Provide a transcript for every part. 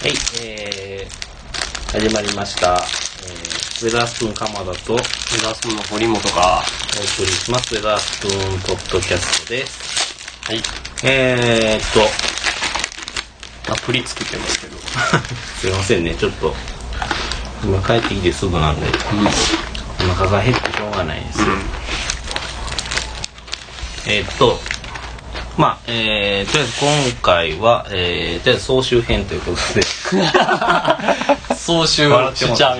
はい、えー、始まりました。えー、ウェザースプーン鎌田とお送目指すの堀本が、りします。ウェザースプーンポッドキャストです。はい。えーっと、アプリ作ってますけど。すいませんね、ちょっと、今帰ってきてすぐなんで、お腹が減ってしょうがないです。えーっと、まあ、えー、とりあえず今回は、えー、とりあえず総集編ということで、総集しちゃう。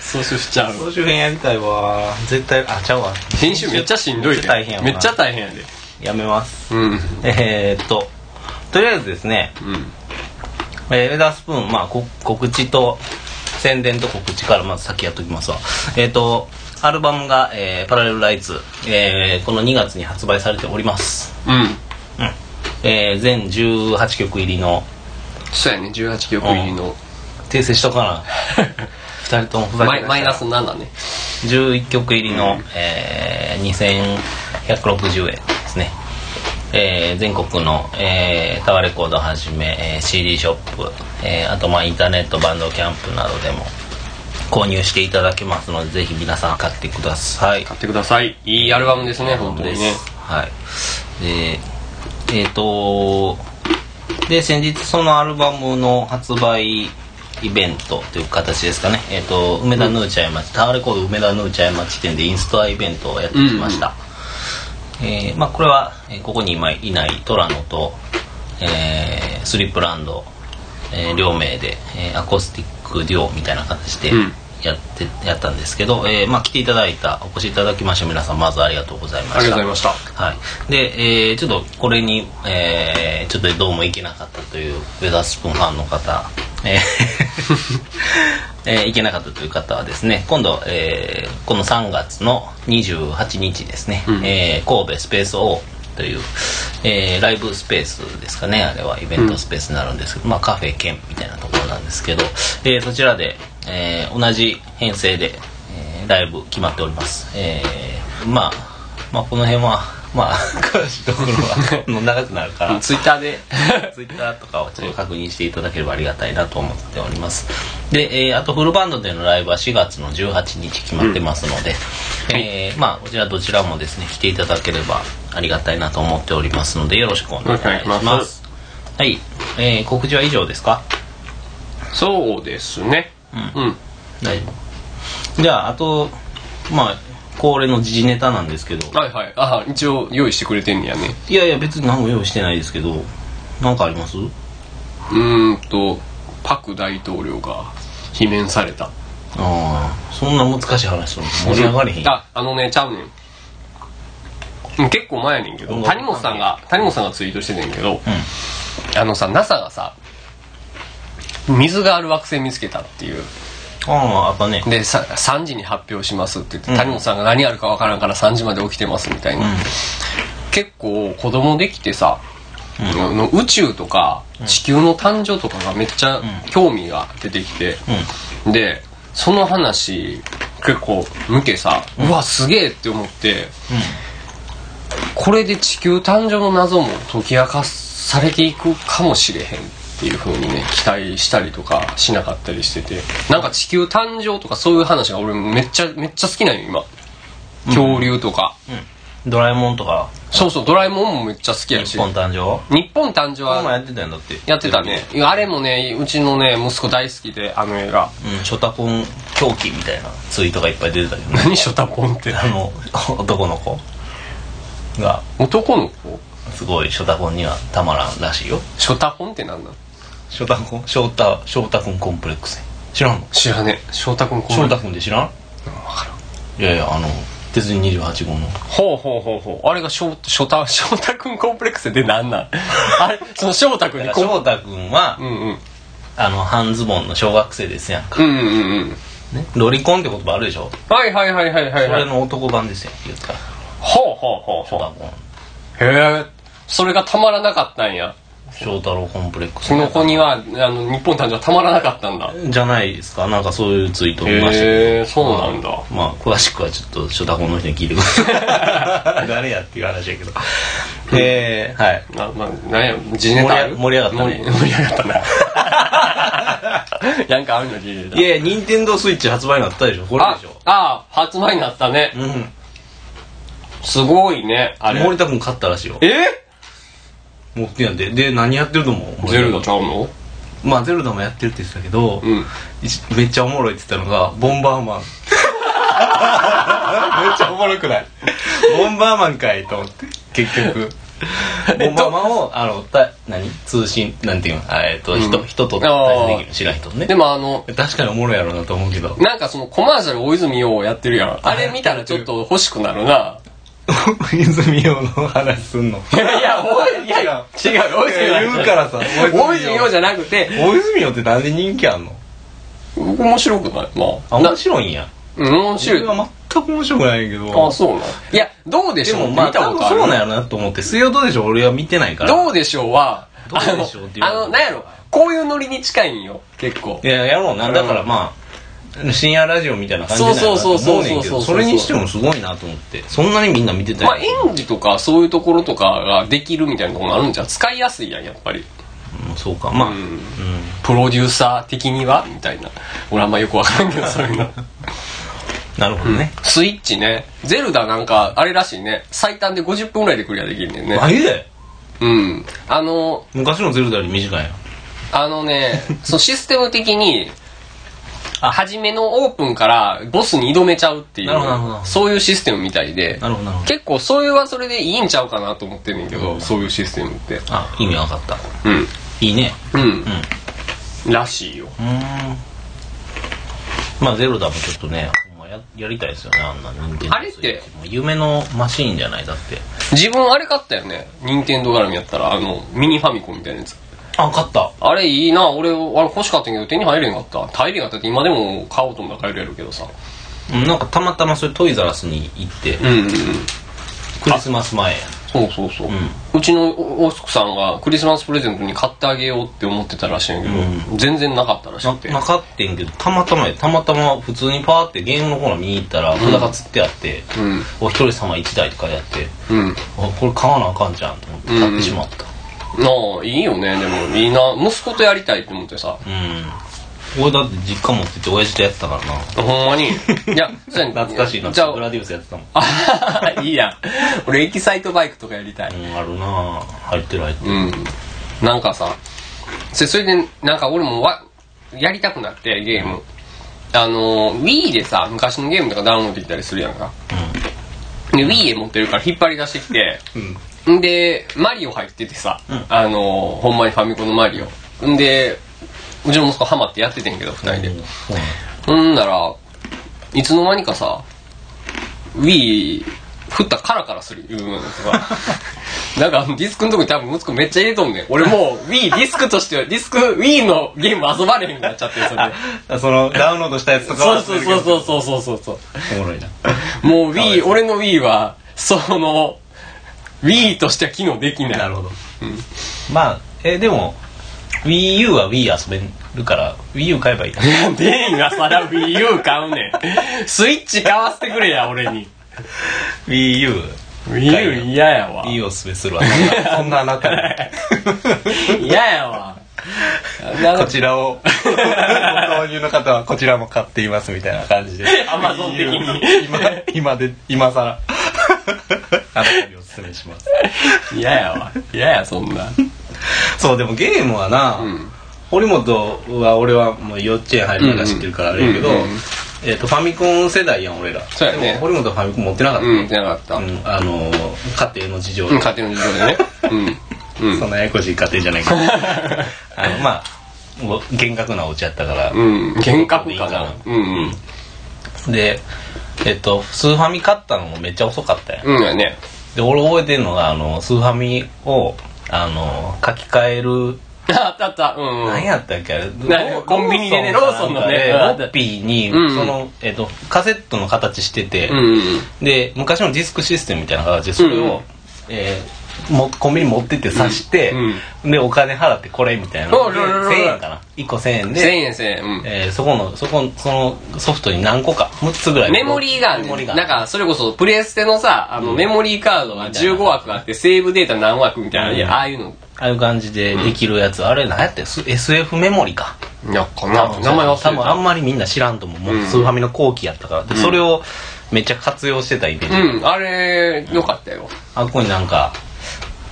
総集しちゃう。総集編やりたいわ。絶対、あ、ちゃうわ。編集めっちゃしんどいで。大変めっちゃ大変やで。やめます。うん。うん。えー、っと、とりあえずですね、えー、ウェダースプーン、まあ、こ告知と、宣伝と告知からまず先やっときますわ。えー、っと、アルバムが、えー、パラレルライツ、えー、この2月に発売されております。うん。うん。えー、全18曲入りの、そうやね、18曲入りの。訂正しとかな。二人ともふざけてマイマイナス7ね。11曲入りの、えー、2160円ですね、えー全国の、えータワーレコードをはじめ、えー CD ショップ、えーあとまあインターネットバンドキャンプなどでも購入していただけますのでぜひ皆さん買ってください買ってください。いいアルバムですね、本当にね。はいでえっ、とで先日そのアルバムの発売イベントという形ですかね。えっ、と梅田 NU茶屋町、タワーレコード梅田 NU茶屋町店でインストアイベントをやってきました、えーまあこれは、えーここに今いないトラノと、えースリップランド、えー両名で、えーアコースティックデュオみたいな形でうんやって、やったんですけど、えーまあ来ていただいたお越しいただきました皆さんまずありがとうございました。ありがとうございました。はい、で、えーちょっとこれに、えーちょっとどうもいけなかったというウェザースプーンファンの方、えー えーいけなかったという方はですね今度、えーこの3月の28日ですね、うん。えー神戸スペース O という、えーライブスペースですかねあれはイベントスペースになるんですけど、まあカフェ兼みたいなところなんですけど、えーそちらで、えー同じ編成で、えーライブ決まっております、えーまあまあこの辺はまあ詳しいところは長くなるから。ツイッターで。ツイッターとかをちょっと確認していただければありがたいなと思っております。で、えーあとフルバンドでのライブは4月の18日決まってますので、えーまあこちらどちらもですね来ていただければありがたいなと思っておりますのでよろしくお願いします。お願いします。はい、えー告知は以上ですか？そうですね。うん。大丈夫じゃああとまあ恒例の時事ネタなんですけど。はいはい。あ、一応用意してくれてんねやね。いやいや別に何も用意してないですけど。何かあります？うーんと、パク大統領が罷免された。ああそんな難しい話するの？盛り上がれへんあ、あのね、ちゃうねん。うん結構前やねんけど、うん。谷本さんが、谷本さんがツイートしてんねんけど、うん。あのさ、NASA がさ、水がある惑星見つけたっていう。あああったね。で、さ3時に発表しますって言って、うん。谷本さんが何あるかわからんから3時まで起きてますみたいな。うん。結構子供できてさ、うん。あの宇宙とか地球の誕生とかがめっちゃ興味が出てきて、うん。で、その話結構向けさ、うわ、すげえって思って、これで地球誕生の謎も解き明かされていくかもしれへん。っていう風にね、期待したりとかしなかったりしてて、なんか地球誕生とかそういう話が俺めっちゃ、めっちゃ好きなんよ、今。恐竜とか。うんドラえもんとかそうそう、ドラえもんもめっちゃ好きやし。日本誕生？日本誕生はやってたんだってやってたね。あれもね、うちのね、息子大好きで、あの映画。うんショタコン狂気みたいなツイートがいっぱい出てたけどね 何ショタポンって？あの男の子が男の子？すごいショタコンにはたまらんらしいよショタポンって何なのショタコンショータショータコンコンプレックス知らんの？知らねえ。ショタ君こショータコンって知らん？わからん。いやいやあの鉄人28号のほうほうほうほう。あれがショショタ、ショタ君コンプレックスで何なん？あれ、そのショータ君にコン翔太君は、うんうん。あの半ズボンの小学生ですやんか、うんうんうんうん。ね、ロリコンって言葉あるでしょ？はいはいはいはいはい、はい。それの男版ですよ言ったらほうほうほうほう。へえ。それがたまらなかったんや。翔太郎コンプレックス。その子には、あの、日本誕生はたまらなかったんだ。じゃないですか。なんかそういうツイートを見ましたへえ、そうなんだ。まあ詳しくはちょっと初タコの人に聞いてください。誰やっていう話やけど。えー、はい。まあ、まあ、なんや、時ネタ？ある盛り上がったね。盛り上がったな。なんかあるのに入れたいや任天堂スイッチ発売になったでしょ。これあでしょ。あ発売になったね。うん。すごいねあれ。森田君買ったらしいよ。え？持ってやんで。で何やってると思うゼルダちゃうの？まあゼルダもやってるって言ってたけど、うん。一めっちゃおもろいって言ったのがボンバーマン。めっちゃおもろくない？ボンバーマンかいと思って結局。ボンバーマンをあのた何？通信なんていうの？あえっと、人人と対戦できる知らん人とね。でもあの確かにおもろいやろうなと思うけど。なんかそのコマーシャル大泉洋やってるやん。あれ見たらちょっと欲しくなるな泉洋の話すんの？いやいや大いやいや。違う大泉洋。言うからさ。大泉洋じゃなくて。大泉洋ってなんで人気あんの？面白くない。まあ。あ面白いんや。うん面白い。俺は全く面白くないけど。あそうなんいやどうでしょう？でもまあ見た多分ことある？そうなんやろなと思って水曜どうでしょう？俺は見てないから。どうでしょうはどうでしょうっていうあのあのなんやろ？こういうノリに近いんよ。結構。いややろうな。だからまあ深夜ラジオみたいな感じなんやなとそうそうそうそうそれにしてもすごいなと思ってそんなにみんな見てたまあ演技とかそういうところとかができるみたいなところもあるんじゃん使いやすいやんやっぱりうんそうかまあうんプロデューサー的にはみたいな俺あんまよくわからんけどそういうのなるほどねスイッチねゼルダなんかあれらしいね最短で50分ぐらいでクリアできるねんねマジでうんあの昔のゼルダより短いやんあのねそのシステム的に初めのオープンからボスに挑めちゃうっていうなるほどなるほど。そういうシステムみたいでなるほどなるほど。結構それはそれでいいんちゃうかなと思ってんねんけど、うん。そういうシステムって。あ意味わかった。うん。いいね。うん。うん、らしいよ。うーん。まあゼルダもちょっとねほんまややりたいですよねあんな任天堂あれって？夢のマシーンじゃないだって。自分あれ買ったよね。任天堂絡みやったらあのミニファミコンみたいなやつあ買った。あれいいな。俺あれ欲しかったけど手に入れんかった。入れんかったって今でも買おうと思ったら買えるやろうけどさ。うんなんかたまたまそれトイザラスに行って、うんうんうん。クリスマス前や。そうそうそう、ううちのお奥さんがクリスマスプレゼントに買ってあげようって思ってたらしいんやけど、全然なかったらしくて。ななかってんけどたまたまや。たまたま普通にパーってゲームのコーナー見に行ったら札が釣ってあって、うん。お一人様1台とかやってうん。あこれ買わなあかんじゃんと思って買ってしまった。なあいいよね。でもいいな息子とやりたいって思ってさ。うん、俺だって実家持ってて親父とやってたからな。ほんまに。いや 懐かしいな。じゃあブラディウスやってたもん。あいいや。ん俺エキサイトバイクとかやりたい。うんあるな。入ってる入ってる。うん。なんかさそそれでなんか俺もわやりたくなってゲーム。あの Wii でさ昔のゲームとかダウンロードできたりするやんか。で Wii へ持ってるから引っ張り出してきて。うんんでマリオ入っててさ、うん。あのほんまにファミコンのマリオ。んでうちの息子ハマってやっててんけど二人で、そうほんなら、いつの間にかさ、Wii、振ったらカラカラするいうのとか、なんかディスクのとこに多分息子めっちゃ入れとんねん。俺もう Wii ディスクとしては、ディスク、Wii のゲーム遊ばれへんくなっちゃって、それ。そのダウンロードしたやつとかそうはそうそうそうそうそうそうそう。おもろいな。もう Wii、俺の Wii は、その、Wii としては機能できない。なるほど、まあえでも WiiU は Wii 遊べるから WiiU 買えばいいデンがさら Wii U 買うねん。スイッチ買わせてくれや、俺に。WiiU Wii U 嫌やわ。Wii をおすすめするわそんなあなたに嫌やわ。こかちらをご購入の方はこちらも買っていますみたいな感じで Amazon 的に今今で今さらあなたにおすすめします嫌やわ。嫌や、そんな。そうでもゲームはな、うん。堀本は俺はもう幼稚園入るから知ってるからあれやけど、えっとファミコン世代やん俺らそうやねでも堀本はファミコン持ってなかった、うん、じゃなかった。うん、うんあの家庭の事情で、家庭の事情でね。うん。うん。そんなややこしい家庭じゃないけど あのまあ厳格なお家やったから、うん。幻覚かな。なうんうん。でえっとスーファミ買ったのもめっちゃ遅かったやん、うんやね。で俺覚えてるのがあのスーファミをあの書き換える。あったあった。うんうん。何やったっけあれ？なコンビニでねロローソンのね。ロッピーに、うん。その、えっと、カセットの形してて、うんうん。で昔のディスクシステムみたいな形でそれを、うん。えーもコンビニ持ってって刺して、でお金払ってこれみたいな。でおるるるる1000円かな。1個1000円で。1000円1000円。うん。えーそこのそこそのソフトに何個か6つぐらいメモリーがあるね。なんか、それこそ、プレステのさ、あの、メモリーカードが15枠あって、セーブデータ何枠みたいな、いやああいうの。ああいう感じでできるやつ、あれ何やって SF メモリか。やっかな名前忘れた。多分あんまりみんな知らんと思う。もううん。スーファミの後期やったから。でそれをめっちゃ活用してたイメージ、うん。あれよかったよ。あここになんか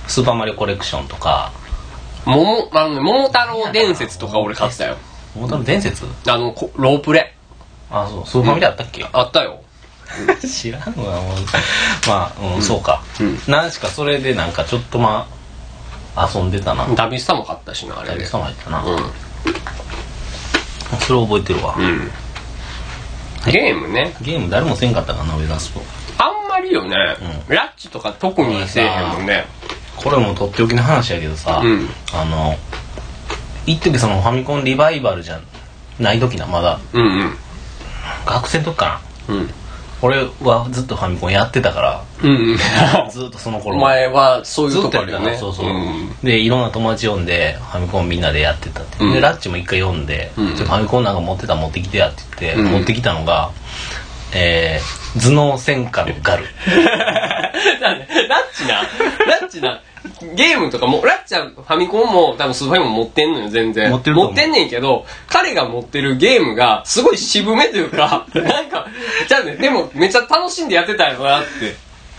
スーパーマリオコレクションとか。桃あのね桃太郎伝説とか俺買ってたよ。桃太郎伝説？あのこロープレ。あそう。スーファミであったっけ、あったよ。知らんわもう。まあ、うんそうか、うん。何しかそれでなんかちょっとまあ遊んでたな。ダビスタも買ったしなあれで。大さん入ったな、うん。それ覚えてるわ、うん。ゲームね。ゲーム誰もせんかったかな上出すとあんまりよね、ラッチとか特にせえへんもんねこれもとっておきの話やけどさ、うん。あの一時そのファミコンリバイバルじゃない時なまだ。うんうん。学生の時かな。うん。俺はずっとファミコンやってたからうんうん。ずっとその頃。お前はそういうとこあるよね。そうそう、ん。でいろんな友達呼んでファミコンみんなでやってたって、うん。でラッチも一回呼んで、ファミコンなんか持ってた持ってきてやって言って、うん。持ってきたのがえー、頭脳戦艦ガル。なんでラッチな、ラッチな、ゲームとかも、ラッチはファミコンも多分スーファミも持ってんのよ、全然。持ってる持ってんねんけど、彼が持ってるゲームが、すごい渋めというか、なんか、じゃあね、でもめっちゃ楽しんでやってたんやろなって。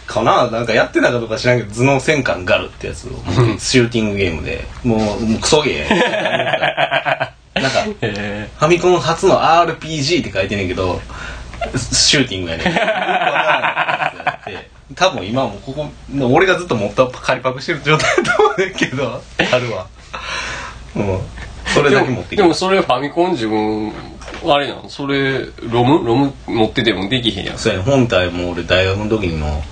かななんかやってたかどうか知らんけど頭脳戦艦ガルってやつをシューティングゲームで。もうもうクソゲー。なんかへファミコン初の RPG って書いてんねんけどシューティングやねん 多分今もここ俺がずっと持った仮パクしてる状態だと思うねんけど。春はうん。それだけ持ってきた。でもそれファミコン自分、あれなのそれ、ロム？ロム持っててもできへんやん。そうやね。本体も俺大学の時にも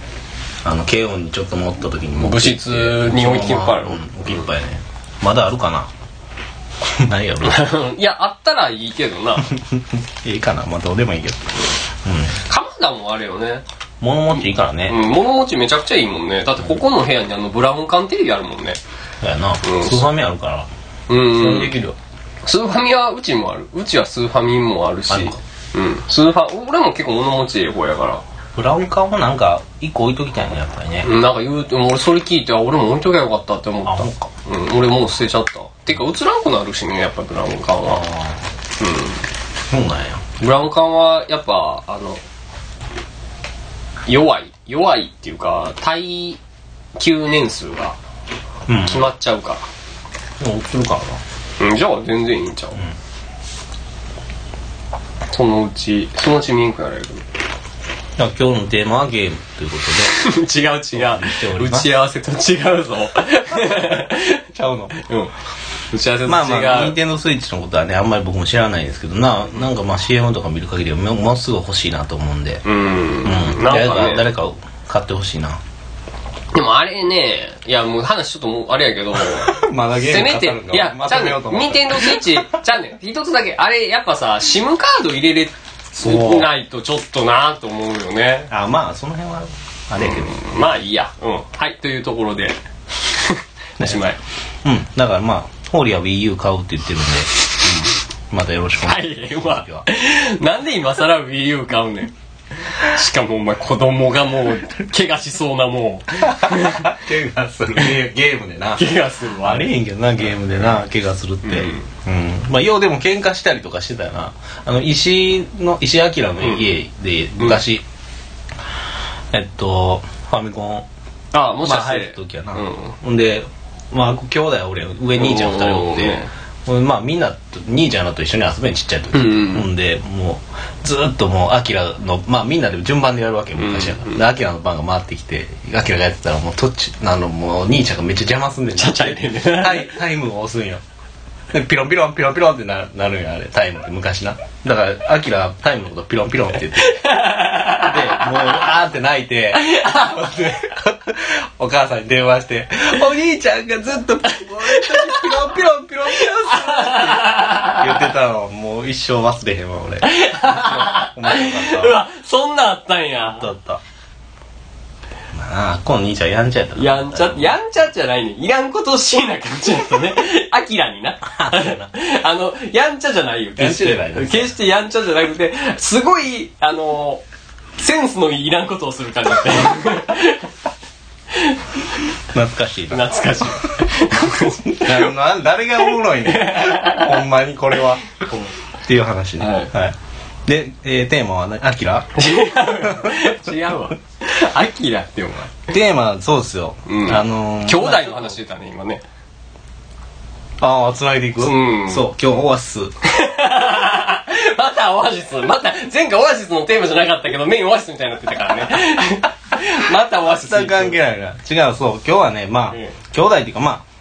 あの慶応にちょっと持った時に持ってきて。部室に置きっぱいある。うん。置きっぱいやね。まだあるかな？ないやろ。いや、あったらいいけどな。い いかな。まあどうでもいいけど。鎌田もあれよね。物持ちいいからね、うん、物持ちめちゃくちゃいいもんね。だってここの部屋にあのブラウン管テレビあるもんね。そうやな、んスーファミあるからうん、それうん。できるよ、スーファミはうちもある。うちはスーファミもあるし。あるかうん。スーファ、俺も結構物持ちいい方やから。ブラウン管はなんか一個置いときたいねやっぱりね、うん、なんか言うて、俺それ聞いて、あ、俺も置いときゃよかったって思った。うん、俺もう捨てちゃった。てか、映らんくなるしね、やっぱブラウン管あは。あそうなんやブラウン管は、やっぱ、あの、弱い。弱いっていうか、耐久年数がうん決まっちゃうから。もう映るからなうん、じゃあ全然いいんちゃう、そのうち、そのうちミンクやれる。じゃあ今日のテーマはゲームということで 違う違う。ております打ち合わせと違うぞ。ちゃうのうん。打ち合わせと違う。まあまあ、ニンテンドースイッチのことはね、あんまり僕も知らないんですけど、な、なんかまあ CM とか見る限りはももうすぐ欲しいなと思うんで、うん。誰か、誰か買ってほしいな。でもあれね、いやもう話ちょっともうあれやけど、まだゲせめて、いや、ちゃん、ニンテンドースイッチ、ちゃうねん、一つだけ、あれやっぱさ、SIM カード入れれそうないとちょっとなと思うよね。あ、まあ、その辺は、あれやけど。まあいいや。うん。はい、というところで、おしまい。うん。だからまあ、ホーリーは Wii U 買うって言ってるんで、うん。またよろしくお願はいい、します。うわ。なんで今更 Wii U 買うねん。しかもお前子供がもう、怪我しそうなもう、怪我する。ゲゲームでな。怪我するわ。あれへんけどな、ゲームでな、怪我するって。うん。まあ、ようでも喧嘩したりとかしてたよな。あの、石井の、石井明の家で、昔、えっと、ファミコン、あもしまあ入かして。る時やな。うんほんで、まあ、兄弟俺、上兄ちゃん二人おって、まあみんなと、兄ちゃんらと一緒に遊べんちっちゃい時。うんうんで、もう、ずーっともう、アキラの、まあみんなで順番でやるわけ、昔やから。で、アキラの番が回ってきて、アキラがやってたら、もう、とっち、あの、もう、兄ちゃんがめっちゃ邪魔すんでんちゃちゃ入れんねタイ、ムを押すんよ。でピロンピロンピロンピロンってななるんよ、あれ、タイムって昔な。だから、アキラタイムのことピロンピロンって言って。で、もう、あーって泣いて、でお母さんに電話して、お兄ちゃんがずっと、ピロンピロンピロンピロって言ってたの、もう一生忘れへんわ、俺。うわ、そんなんあったんやあっ。たあった。まあ、この兄ちゃんやんちゃやったやんちゃ、やんちゃじゃないね。いらんことをしな感じやったね。アキラにな。あの、やんちゃじゃないよ。決して。決してやんちゃじゃなくて、すごい、あの、センスのいらんことをする感じだった。よ。懐かしいな。懐かしい。な誰がおもろいねん。ほんまにこれは。っていう話ね。はい。で、えーテーマは何？アキラ？違うわ。アキラってお前。テーマそうですよ、うん。あのー兄弟の話してたね今ね。ああつないでいく、うん。そう今日オアシス またオアシス。また前回オアシスのテーマじゃなかったけどメインオアシスみたいになってたからね。またオアシス。全く関係ないな。違うそう。今日はねまあ、ええ。兄弟っていうかまあ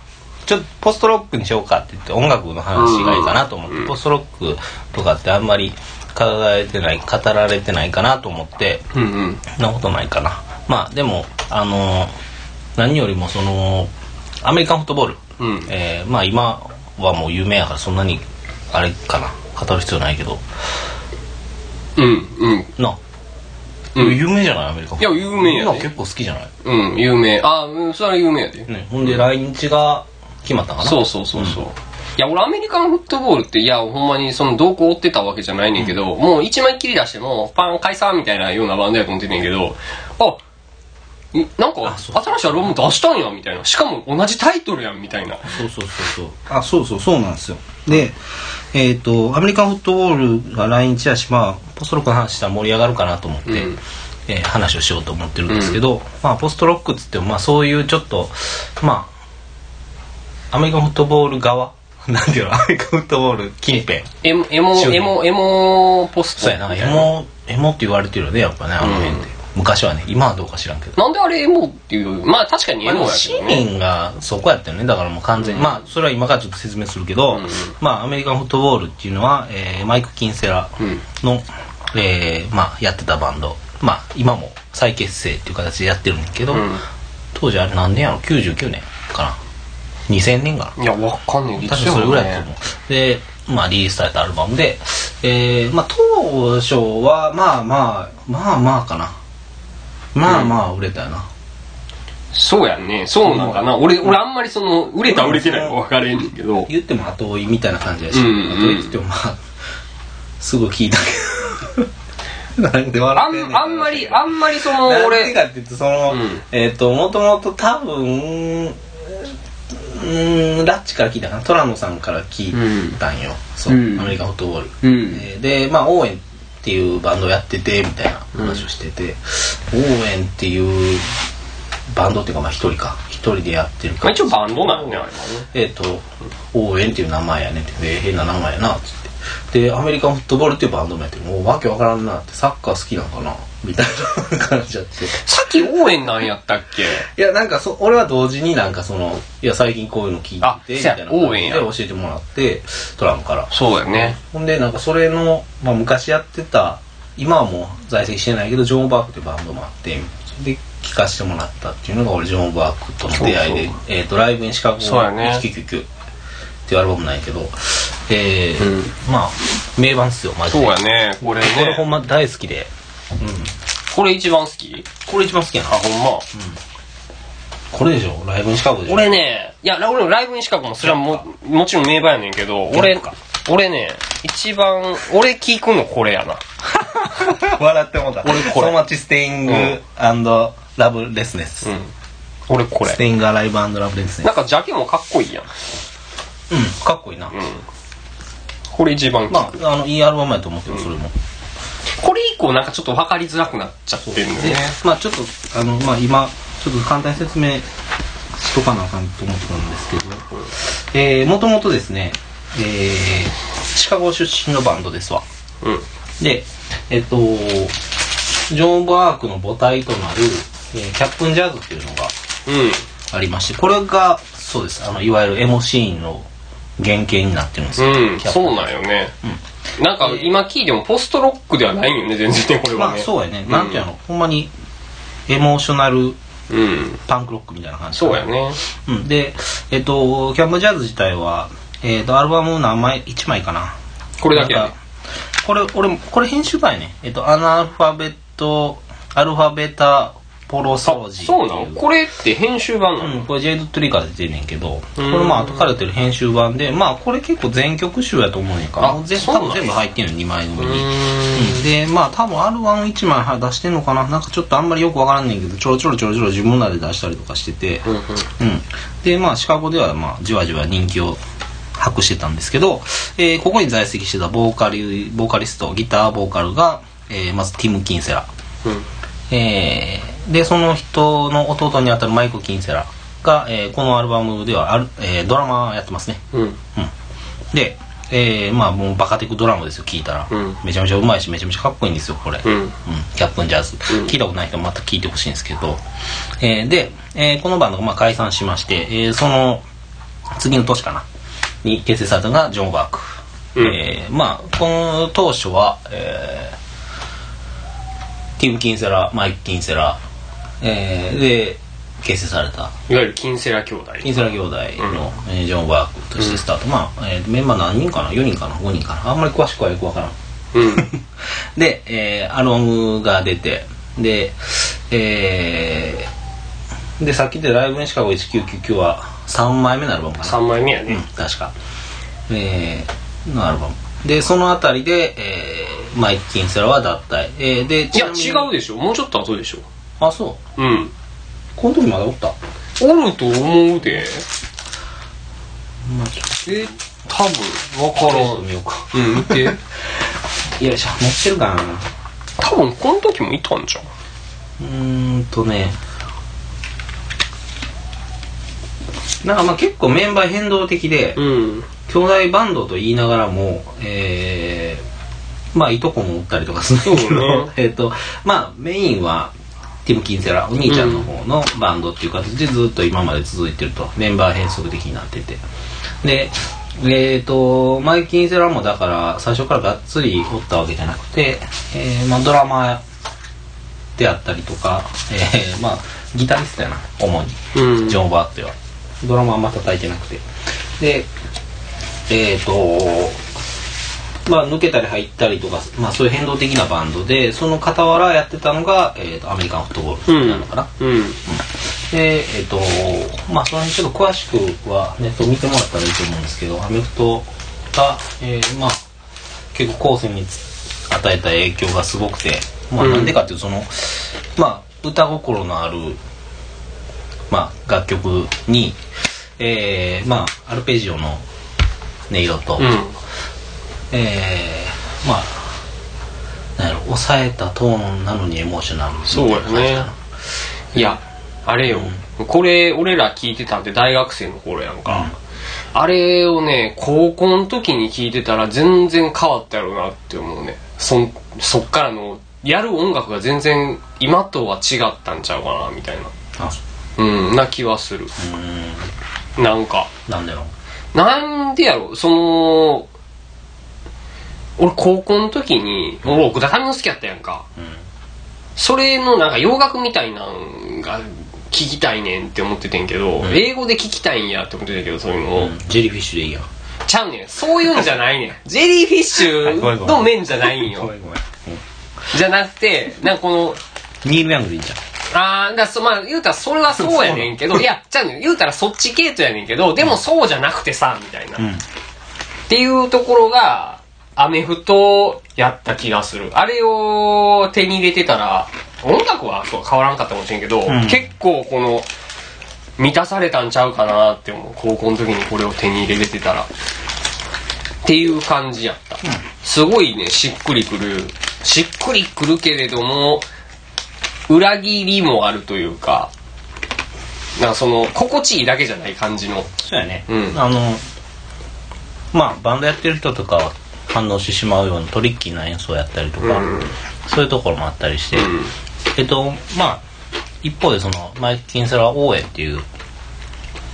ちょっとポストロックにしようかって言って音楽の話がいいかなと思って、うん。ポストロックとかってあんまり語られてない語られてないかなと思ってうんうん。そんなことないかな。まあでもあの何よりもそのアメリカンフットボール、うん。えーまあ今はもう有名やからそんなにあれかな語る必要ないけど。うんうん。な、うん。有名じゃないアメリカ。ンいや有名やで。今結構好きじゃない？うん有名。あうんそれは有名やで。ね、ほんで来日が決まったかな？そうそうそうそう、いや俺アメリカンフットボールっていやほんまにその動向追ってたわけじゃないねんけど、もう一枚きり出してもうパン解散みたいなようなバンドやと思ってんねんけどあいなんか新しいアルバム出したんやみたいな。しかも同じタイトルやんみたいな。そうそうそうそう。あそうそうそうなんですよ。でえっ、とアメリカンフットボールが来日やしまあポストロックの話したら盛り上がるかなと思って、うん。えー話をしようと思ってるんですけど、まあポストロックっつってもまあそういうちょっとまあアメリカンフットボール側 なんていうの？アメリカンフットボール近辺。エモエモエモエモポスト。そうやなエモエモって言われてるよねやっぱねあの辺って、昔はね今はどうか知らんけど。なんであれエモっていうまあ確かにエモやけ市どね。民がそこやったよね。だからもう完全に、まあそれは今からちょっと説明するけど、うん。まあアメリカンフットボールっていうのは、えーマイク・キンセラの、えーまあやってたバンド。まあ今も再結成っていう形でやってるんだけど、うん。当時あれ何年やろ？99年かな？2000年かな？いやわかんねえ。確かそれぐらいだと思う。でまあリリースされたアルバムでえー、まあ当初はまあまあまあまあかなまあまあ売れたよな、そうやんね。そうなんかな。俺俺あんまりその売れた売れてないか分からへんねんけど。言っても後追いみたいな感じやし、うんうん後追いって言ってもまあすぐ聞いたけど。なんであ笑ってんねんあんまりあんまりそのなんで俺かって言うとその、うん。えっ、ともともと多分うーんラッチから聞いたかな。トラノさんから聞いたんよ、そう、うん。アメリカンフットボール、うん。えーでまあ応援っていうバンドをやっててみたいな話をしてて、応援っていうバンドっていうかまあ一人か。一人でやってるか。まあ一応バンドなんねあれはね。えっ、と応援っていう名前やねってで変な名前やなっつって。でアメリカンフットボールっていうバンドもやってる。もうわけわからんなって。サッカー好きなんかなみたいな感じやって。さっき応援なんやったっけ？いやなんかそ俺は同時になんかそのいや最近こういうの聞いあててみたいな感じ応援や。で教えてもらってトラムから。そうやね。ほんでなんかそれの、まあ、昔やってた今はもう在籍してないけどジョン・オブ・アークっていうバンドもあってで聴かせてもらったっていうのが俺ジョン・オブ・アークとの出会いでそう。えーとライブインシカゴそうやね。1999っていうアルバムなんやけどえーうん。まあ名盤っすよマジで。そうやね。これね。これほんま大好きで、うん、これ一番好き？これ一番好きやな。あほんま。これでしょ？ライブインシカゴでしょ？俺ねいや俺もライブにしかもそれはももちろん名場やねんけど俺俺ね一番俺聞くのこれやな。笑ってもうた。俺これ。So much staying うん。and lovelessness、うん。俺これ。staying alive and lovelessness なんかジャケもかっこいいやん。うんかっこいいな、うん。これ一番聞く、まああのいいアルバムやと思ってるそれも、これ以降なんかちょっと分かりづらくなっちゃってるんだでよね。まあちょっとあのまあ今ちょっと簡単に説明しとかなあかんと思ってたんですけど。えー、もともとですねえー、シカゴ出身のバンドですわ。うん。でえっとジョン・オブ・アークの母体となる、えーキャップン・ジャズっていうのがありましてこれがそうです。あのいわゆるエモシーンの原型になってるんですよ、うん、そうなんよね、なんか今聞いてもポストロックではないよね全然ねこれはね。まあそうやね、なんていうのほんまにエモーショナルうん。パンクロックみたいな感じそうやね。うん、でえっとキャンプジャズ自体はえっとアルバム何枚1枚かな。これだけやね。これ俺もこれ編集版やね。えっとアナルファベットアルファベタポロソロジーそうなのこれって編集版なの、うん、これジェイド・トリガーで出てんねんけど、これうんまあ後から出てる編集版で、まあこれ結構全曲集やと思うねんかあもう全そうなんや。多分全部入ってんの2枚組に。うーん。うん。で、まあ多分 R11 枚出してんのかな？なんかちょっとあんまりよくわからんねんけど、ちょろちょろちょろちょろ自分らで出したりとかしてて、うんうん。うん。で、まあシカゴではまあじわじわ人気を博してたんですけど、えーここに在籍してたボーカリ、ボーカリスト、ギターボーカルが、えーまずティム・キンセラ。えーでその人の弟にあたるマイク・キンセラが、えーこのアルバムではある、えードラマやってますね、うん。うん。うん、で、えーまあもうバカテクドラマですよ聞いたら、うん。めちゃめちゃうまいしめちゃめちゃかっこいいんですよこれ、うん。うん。キャップンジャズ、うん。聞いたことない人はまた聞いてほしいんですけど、えーで、えーこのバンドがまあ解散しまして、えーその次の年かなに結成されたのがジョン・ワーク、うん。えーまあこの当初は、えーティム・キンセラマイク・キンセラ、えーで結成された。いわゆる金セラ兄弟。キンセラ兄弟の、えージョン・ワークとしてスタート、まあ、えーメンバー何人かな？4人かな？5人かな？あんまり詳しくはよくわからん。うん。で、えーアルバムが出て。でえーでさっき言ったライブインシカゴ1999は3枚目のアルバムかな。3枚目やね。うん、確か、えーのアルバムでそのあたりで、えーマイク・キンセラは脱退、えーでいや違うでしょ。もうちょっと後でしょ。あそう。うん。この時まだおった？おると思うで。まあえ多分分かとらん。見ようか。うん見て。よいしょ持ってるかな。多分この時もいたんじゃん。うーんとね。なんかまあ結構メンバー変動的で、うん兄弟バンドと言いながらも、えー、まあいとこもおったりとかするんだけど、ね。えっとまあメインはティム・キンセラお兄ちゃんの方のバンドっていう形でずっと今まで続いてると。メンバー変則的になってて。でえっ、とマイ・キンセラもだから最初からがっつりおったわけじゃなくて、えーまあ、ドラマであったりとか、えーまあギタリストやな主に、うん。ジョン・バーっては。ドラマはあんま叩いてなくて。でえっ、とまあ抜けたり入ったりとか、まあ、そういう変動的なバンドでその傍らやってたのが、えー、とアメリカンフットボールなのかな、うん。でえっ、とまあその辺ちょっと詳しくはネット見てもらったらいいと思うんですけどアメフトが、えーまあ結構後世に与えた影響がすごくてまあうん。なんでかっていうとそのまあ歌心のあるまあ楽曲にえー、まあアルペジオの音色と、うん。えー、まあなんやろ抑えたトーンなのにエモーショナルそうやね。な。いやあれよ、これ俺ら聞いてたって大学生の頃やんか、あれをね高校の時に聞いてたら全然変わったやろうなって思うね。そんそっからのやる音楽が全然今とは違ったんちゃうかなみたいな。う。んな気はする。うーん。なんか。なんだろうなんでやろその俺高校の時に俺奥田民生好きやったやんか。うん。それのなんか洋楽みたいなんが聞きたいねんって思っててんけど、ん。英語で聞きたいんやって思ってたけどそういうの。を、うん。ジェリーフィッシュでいいやん。ちゃうねん。そういうんじゃないねん。ジェリーフィッシュの面じゃないんよ。ごめんごめん。じゃなくてなんかこのニール・ヤングでいいじゃんあーだそまあ言うたらそれはそうやねんけど いやちゃ言うたらそっち系統やねんけどでもそうじゃなくてさみたいな、うん。っていうところがアメフトやった気がする。あれを手に入れてたら音楽はそう変わらんかったかもしれんけど、ん。結構この満たされたんちゃうかなって思う。高校の時にこれを手に入れれてたら。っていう感じやった、すごいねしっくりくる。しっくりくるけれども裏切りもあるというかなんかその心地いいだけじゃない感じの。そうやね、うん。あのまあバンドやってる人とかは反応してしまうようなトリッキーな演奏やったりとか、うん。そういうところもあったりして、うん。えっとまあ一方でそのマイク・キンセラ応援っていう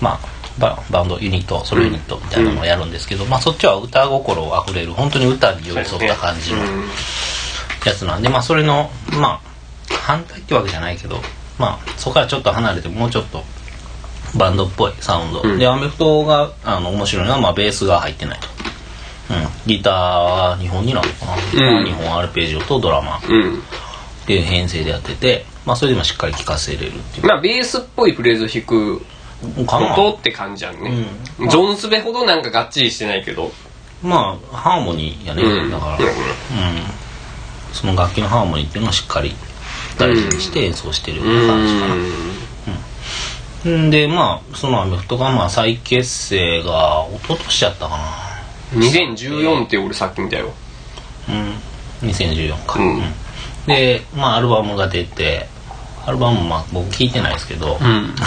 まあババンドユニットソロユニットみたいなのをやるんですけど、まあそっちは歌心あふれる本当に歌に寄り添った感じのうん。やつなんで、まあそれのまあ反対ってわけじゃないけどまあそこからちょっと離れてもうちょっとバンドっぽいサウンド、うん。でアメフトがあの面白いのは、まあ、ベースが入ってないと、うん、ギターは2本になるのかな、ギター2本アルペジオとドラマ。っうん。ていう編成でやってて、まあそれでもしっかり聴かせれるっていう。まあベースっぽいフレーズを弾くかな。音って感じやんね、うん。ジョンスベほどなんかがっちりしてないけど。まあハーモニーやね、うん。だから、うん、その楽器のハーモニーっていうのをしっかり大事にして演奏してるような感じかな、うん。でまあそのアメフトがまあ再結成が一昨年やったか2014って俺さっき見たよ。なうん。2014か、うん。でまあアルバムが出てアルバムまあ僕聞いてないですけど、うん。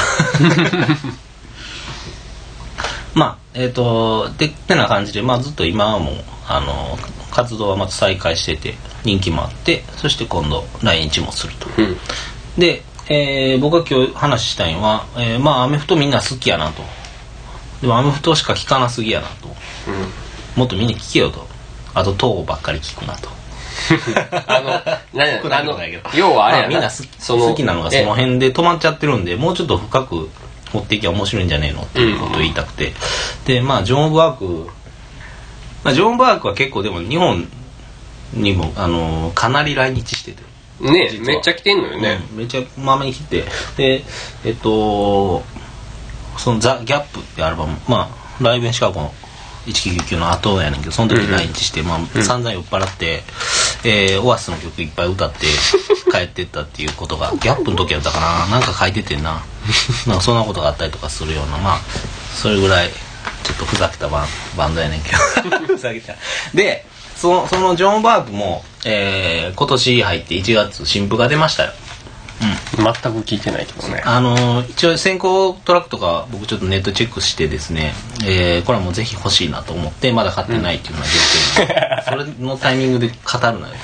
まあえっ、とでってな感じで、まあ、ずっと今はもうあの活動はまた再開してて人気もあってそして今度来日もすると。うん。で、えー僕が今日話したいのは、えーまあアメフトみんな好きやなと。でもアメフトしか聞かなすぎやなと。もっとみんな聞けよと。あと東ばっかり聞くなと。あの何やけど。要はあれやまみんな好きなのがその辺で止まっちゃってるんでもうちょっと深く持っていきゃ面白いんじゃねえのっていうことを言いたくて、でまあジョン・バーク、まあ、ジョン・バークは結構でも日本にもあのかなり来日してて。ね実は。めっちゃ来てんのよね、うんめっちゃまめに来て。でえっとその「ザ・ギャップってアルバムまあライブインシカゴの1999の後やねんけどその時に来日して、まあ、散々酔っ払って、えーオアシスの曲いっぱい歌って帰ってったっていうことがギャップの時やったかな。なんか書いててんな。なんかそんなことがあったりとかするようなまあそれぐらいちょっとふざけたバンバンドやねんけど。ふざけた。でそのそのジョン・バークも、えー今年入って1月新譜が出ましたよ。全く聞いてないけどね。あのー一応先行トラックとか僕ちょっとネットチェックしてですね、えーこれはもうぜひ欲しいなと思ってまだ買ってないっていうような状況で、それのタイミングで語るなよ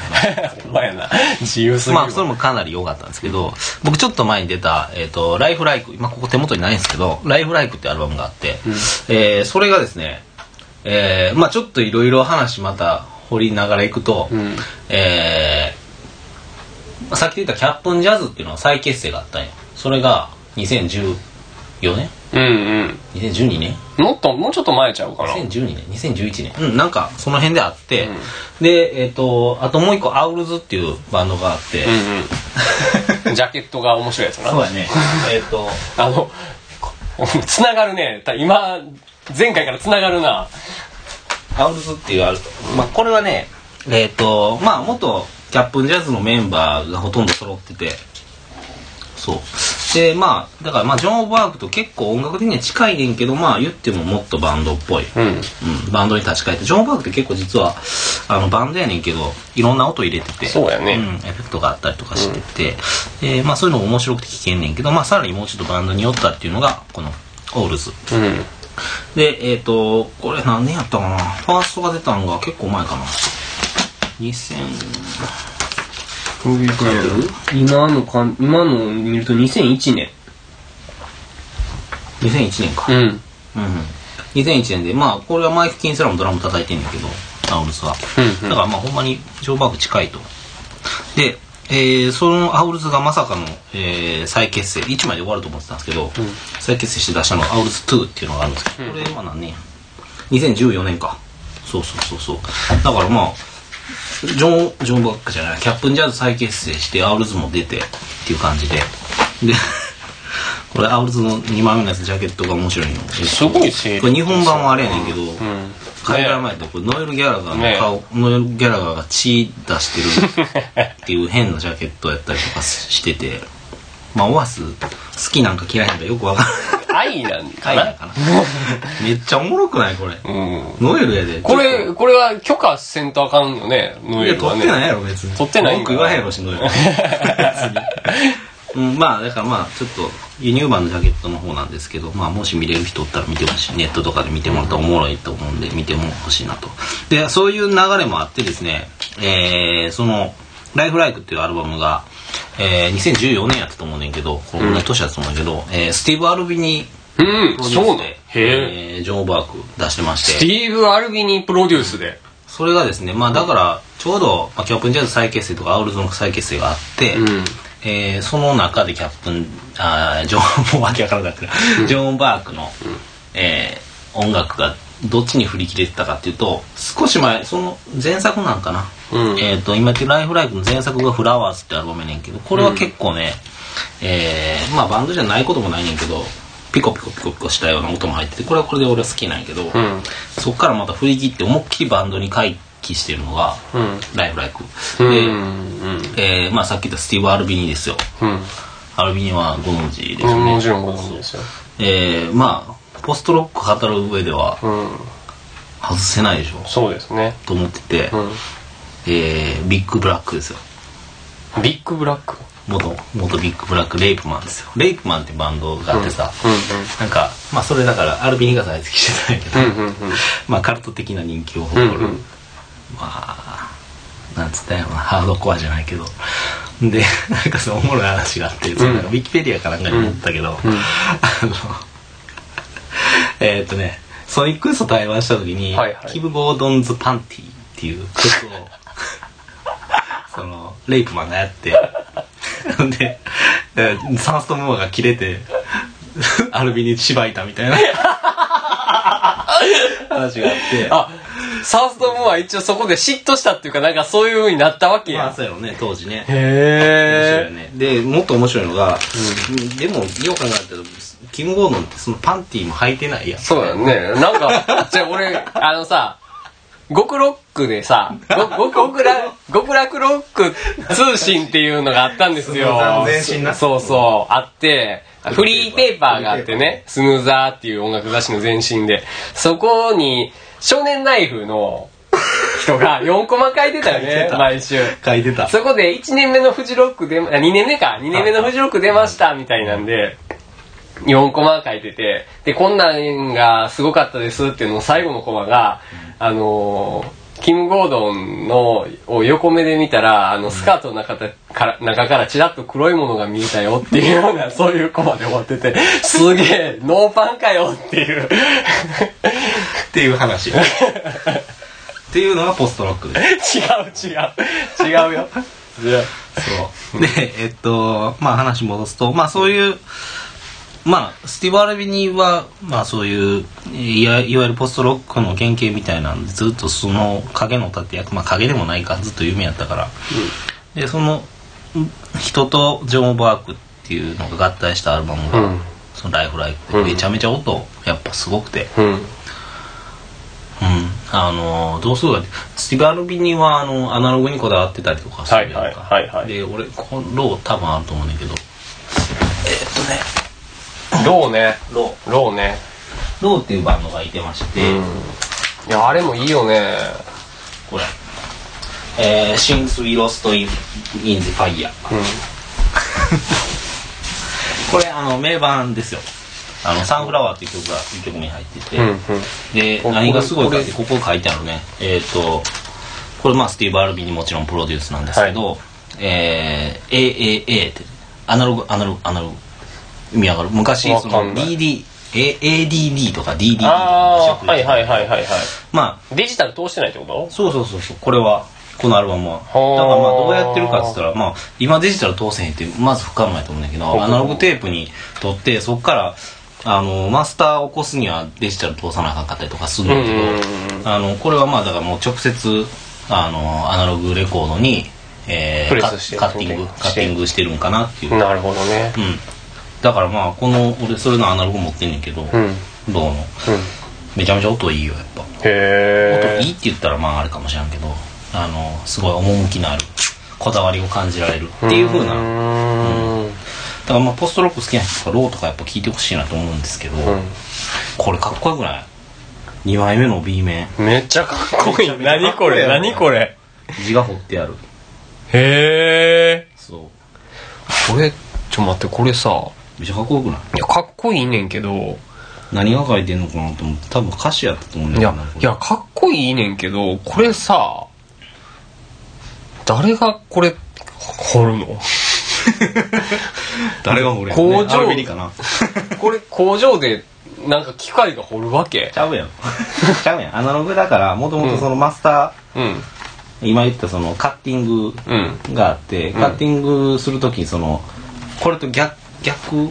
やな 自由すぎまあそれもかなり良かったんですけど僕ちょっと前に出た「えー、とライフライク今ここ手元にないんですけど「ライフライクってアルバムがあって、えーそれがですね、えーまあちょっといろいろ話また掘りながらいくと、ん。えーさっき言ったキャップンジャズっていうのは再結成があったんよ。それが2014年？うんうん。2012年？もっともうちょっと前ちゃうかな。2012年。2011年。うんなんかその辺であって、でえっ、とあともう一個アウルズっていうバンドがあって、うんうん。ジャケットが面白いやつな。そうやね。えっ、と。あのつながるね。た今前回からつながるな。アウルズっていうアルまあこれはねえっ、とまあ元キャップンジャズのメンバーがほとんど揃ってて。そう。でまあだからまあジョン・バークと結構音楽的には近いねんけどまあ言ってももっとバンドっぽい、うん。うん、バンドに立ち返って。ジョン・バークって結構実はあのバンドやねんけどいろんな音入れててそうやね。ん、エフェクトがあったりとかしてて、でまあ、そういうのも面白くて聴けんねんけど、まあ、さらにもうちょっとバンドに寄ったっていうのがこのOwls。うん。でえっ、とこれ何年やったかな？ファーストが出たのが結構前かな2000今のか今の見ると2001年2001年かうんうん、うん、2001年でまあこれはマイク・キンセラもドラム叩いてんだけど Owlsは、うんうんだからまあほんまにジョーバーグ近いとで、えーその Owlsがまさかの、えー再結成1枚で終わると思ってたんですけど、再結成して出したのがアウルズ2っていうのがあるんですけど、これは何年2014年かそうそうそうそうだからまあジョン・ジョンバックじゃない。キャップンジャズ再結成してアウルズも出てっていう感じで。で これアウルズの2枚目のやつジャケットが面白いの。すごいこれ日本版はあれやねんけど、うん。海外前ってこれノエル・ギャラガーの顔、ノエル・ギャラガーが血出してるっていう変なジャケットやったりとかしててまあオアシス好きなんか嫌いなんかよくわからない。愛なんかな？かな。めっちゃおもろくないこれ。うん。ノエルやで。これこれは許可せんとあかんよねノいやエルはね。撮ってないやろ別に。撮ってないんか文句言わへんやろしノエル別に。うん、まあだからまあちょっと輸入版のジャケットの方なんですけど、まあ、もし見れる人おったら見てほしい。ネットとかで見てもらったらおもろいと思うんで見てもほしいなと。でそういう流れもあってですねえー、その「ライフライクっていうアルバムが、えー、2014年やったと思うねんけどこの年やったと思うんだけど、えースティーブ・アルビニうんうえ。えージョン・バーク出してまして。スティーブ・アルビニプロデュースで。それがですねまあだからちょうど、まあ、キャップンジャズ再結成とかアウルズの再結成があって、うん。えーその中でキャップンあージョン もうわけわからなくジョン・バークの、えー音楽がどっちに振り切れてたかっていうと少し前その前作なんかな、うん。えっ、と今言ってる「ライフライフ」の前作が「フラワーズ」ってアルバムやねんけどこれは結構ね、えーまあバンドじゃないこともないねんけどピコピコピコピコしたような音も入っててこれはこれで俺は好きなんやけど、うん。そっからまた振り切って思いっきりバンドに回帰してるのがうん「ライフライフ」うん。で、うん。えーまあ、さっき言ったスティーブ・アルビニですよ。うん。アルビニはご存知ですよね、もちろんご存知ですよ。えーまあポストロック語る上ではうん。外せないでしょ。そうですね。と思ってて、うんえービッグブラックですよ。ビッグブラック？元元ビッグブラックレイプマンですよ。レイプマンってバンドがあってさ、うんなんかまあそれだからアルビニが在籍してたんやけど、うんうんうん。まあカルト的な人気を誇る、うんうん。まあなんつったんな。ハードコアじゃないけど。で なんかそのおもろい話があって、そのなんかウィキペディアかなんかに載ったけど、うん あのえーっとねソニック・ユースと対バンした時に「はいはい。キブ・ゴードンズ・パンティ」っていう曲をそのレイプマンがやって。ほんでえーサーストン・ムーアが切れてアルビニしばいたみたいな。話があって。あサーストン・ムーアは一応そこで嫉妬したっていうかなんかそういう風になったわけや。まあそうやろね当時ね。面白いへよね。でもっと面白いのが、でもよう考えたらキム・ゴードンってそのパンティーも履いてないやん。そうだよね。なんかじゃあ俺あのさ極ロックでさ、ご 極楽、極楽ロック通信っていうのがあったんですよ。そうそう、あって、フリーペーパーがあってね、スヌーザーっていう音楽雑誌の前身で、そこに少年ナイフの人が4コマ書いてたよね毎週。書いてた。そこで1年目のフジロックで、あ2年目か、2年目のフジロック出ました、みたいなんで、4コマ書いてて、で、こんなんがすごかったですっていうのを最後のコマが、あのーキム・ゴードンのを横目で見たら、あの、スカートの中から、中からチラッと黒いものが見えたよっていうような、そういうコマで終わってて、すげえ、ノーパンかよっていう。っていう話っていうのがポストロックです違う違う。違うよ。そうでえっとまあ話戻すとまあそういうまあスティーブ・アルビニはまあそういういわいわゆるポストロックの原型みたいなんでずっとその影の立役まあ影でもないかずっと有名やったから、でそのん人とジョン・オブ・アークっていうのが合体したアルバムが、うん。そのライフライフうんめちゃめちゃ音やっぱすごくて、うん。うん、あのどうするかスティーブ・アルビニはあのアナログにこだわってたりとかするやんか、はいはいはいはいで俺このロー多分あると思うねんだけど。えーっとねローね。ローローね。ローっていうバンドがいてまして、うん。いや、あれもいいよね。これ。えー、Since We Lost in, in the Fire うん。これあの名盤ですよ。あのサンフラワーっていう曲が1曲目に入ってて、うんうん。でこ何がすごいかってこここ書いてあるね。えっ、とこれまあスティーブ・アルビにもちろんプロデュースなんですけど、えー、AAA ってアナログアナログアナログ意味わかる？昔その DD A- ADD とか DD とかああ、はいはいいはいはいはい。まあデジタル通してないってこと？そうそうそうそうこれはこのアルバムは。だからーまあどうやってるかっつったらまあ今デジタル通せへんってまず不可能やと思うんだけどアナログテープに撮ってそっからあのマスターを起こすにはデジタル通さなあかんかったりとかするんだけうんうん。うんどあのこれはまあだからもう直接あのアナログレコードに、えープレスしてカカッティングカッティングしてるんかなっていう、うん、なるほどね。だからまあこの俺それのアナログ持ってんねんけど、うん。うん。ローのめちゃめちゃ音いいよやっぱへえ。音いいって言ったらまああれかもしれんけどあのすごい趣のあるこだわりを感じられるっていう風なだうーん。からまあポストロック好きな人とかローとかやっぱ聞いてほしいなと思うんですけど、これかっこよくない？2枚目の B 面うん。めっちゃかっこいい。何これ？何これ？字が彫ってあるへえ。そうこれ、ちょ待って、これさ、めっちゃかっこよくない？いや、かっこいいねんけど、何が書いてんのかなと思って。多分歌詞やったと思うんだいやけどな、これ。いや、かっこいいねんけど、これさ、誰がこれ、掘るの？誰が彫るや工場。アルビニかな？これ工場で、なんか機械が掘るわけ？ちゃうやん。ちゃうやん。アナログだからもともとそのマスター、うん。今言ったそのカッティングうん。があって、カッティングするときにそのこれと逆逆？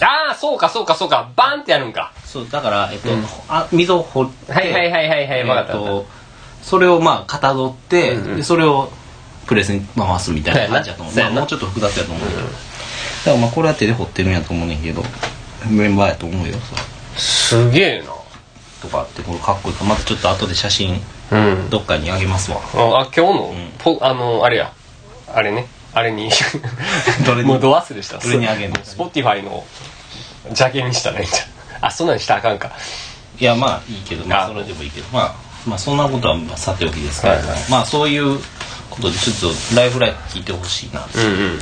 ああそうかそうかそうか。バンってやるんか。そうだから、えっとうん。あ溝を掘ってはいはいはいはいはい分かったえっとそれをまあかたどって、うんうん。でそれをプレスに回すみたいな感じだと思う、そうやな。まあ、もうちょっと複雑やと思うけど、だからまあこれは手で掘ってるんやと思うねんけどメンバーやと思うよそうすげえとかってこれかっこいい。からまたちょっと後で写真なうん。どっかにあげますわ。あ今日の、ん。ポあのあれや。あれねあれにどれに？もうど忘れした。どれにあげんの？スポティファイのジャケにしたらいいんじゃん。あそんなんしたらあかんか。いやまあいいけどまあ。あそれでもいいけど。まあまあそんなことはまあさておきですけれども、はい。はいまあそういうことでちょっとライフライフ聞いてほしいなっうんうん。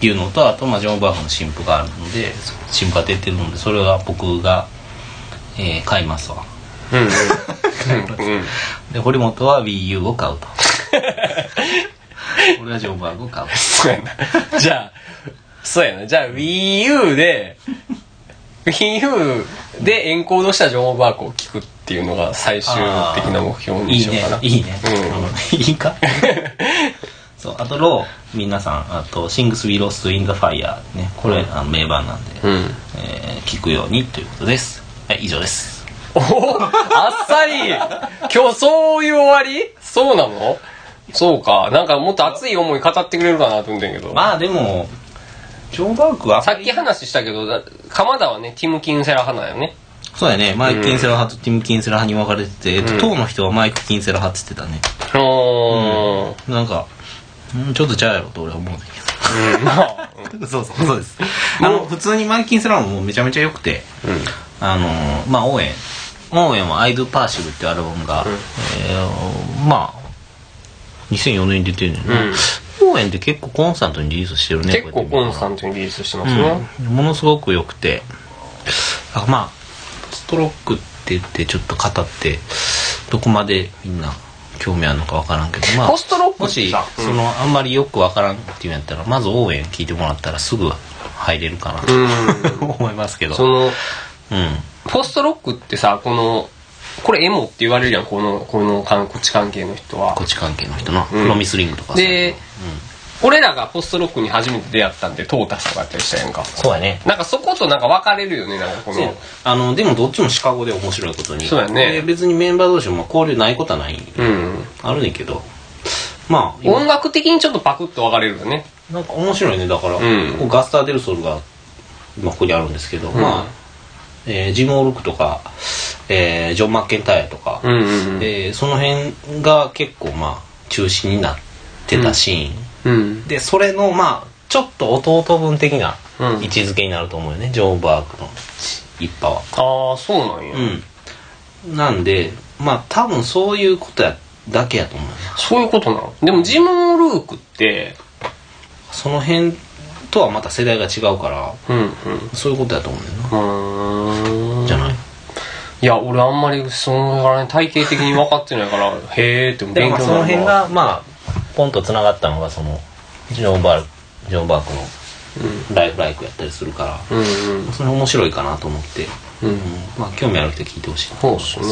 ていうのとあとまあジョン・バーフの新譜があるので新譜が出てるのでそれは僕が、えー買いますわ。うんうん。うんうん。で堀本は WiiU を買うと 俺はジョン・バーグを買う。そうやな。じゃあそうやな。じゃあ WiiU で WiiU でエンコードしたジョン・バークを聞くっていうのが最終的な目標にいいねしようかな。いいね、うんうん。いいか？そうあとロー。皆さんあと「Sings We Lost in the Fire」ね。これ、あの名盤なんで、うん。えー聞くようにということです。はい以上です。おおあっさり。今日そういう終わり？そうなの？そうか。なんかもっと熱い思い語ってくれるかなと思ってんけど、まあでもジョン・バーグはさっき話したけどだ鎌田はねティム・キンセラ派なんよね。そうやね。マイク・キンセラ派とティム・キンセラ派に分かれてて、えっとうん党の人はマイク・キンセラ派って言ってたね。おーなんかうんちょっとちゃうやろと俺は思うんだけうん。まあ。ど そうそうそうです。あの普通にマイク・キンセラもめちゃめちゃ良くてうん。あのーまあ応援応援は「アイドゥ・パーシブ」っていうアルバムが、うん。えーまあ2004年に出てるねんな、応援って結構コンスタントにリリースしてるね結構コンスタンントにリリースしてますね、うん、ものすごく良くて。あまあストロックって言ってちょっと語ってどこまでみんな興味あるのか分からんけどまあポストロックもしってさそのあんまりよく分からんっていうんやったらまず応援聞いてもらったらすぐ入れるかなと、うん。思いますけど。そのうん。ポストロックってさこのこれエモって言われるやんこのこのこっち関係の人は。こっち関係の人の、ん。プロミスリングとかさ。で、俺らがポストロックに初めて出会ったんでトータスとかやったりしたやんか。そうやね。なんかそことなんか分かれるよねなんかこの。あのでもどっちもシカゴで面白いことに。そうやね。で別にメンバー同士も交流ないことはない。うん。あるねんけど。まあ今。音楽的にちょっとパクッと分かれるよね。なんか面白いねだから、ん。ここガスター・デルソルが今ここにあるんですけど、まあ、えージム・オルクとか、えージョン・マッケンタイヤとか、うんうんうん。えーその辺が結構まあ中心になってたシーン、うん。でそれのまあちょっと弟分的なうん。位置づけになると思うよね、ジョン・バークの一派は。ああそうなんや、うん。なんでまあ多分そういうことやだけやと思うよ。そういうことなの？でもジム・ルークってその辺とはまた世代が違うからうんうん。そういうことやと思うよな。じゃないいや俺あんまりその辺体系的に分かってないから へえって勉強になるその辺がまあポンとつながったのがそのジョン・バークジョン・バークのライフライクやったりするから、うんうん。それ面白いかなと思って、うん。うん。まあ興味ある人聞いてほしいなそうっすね。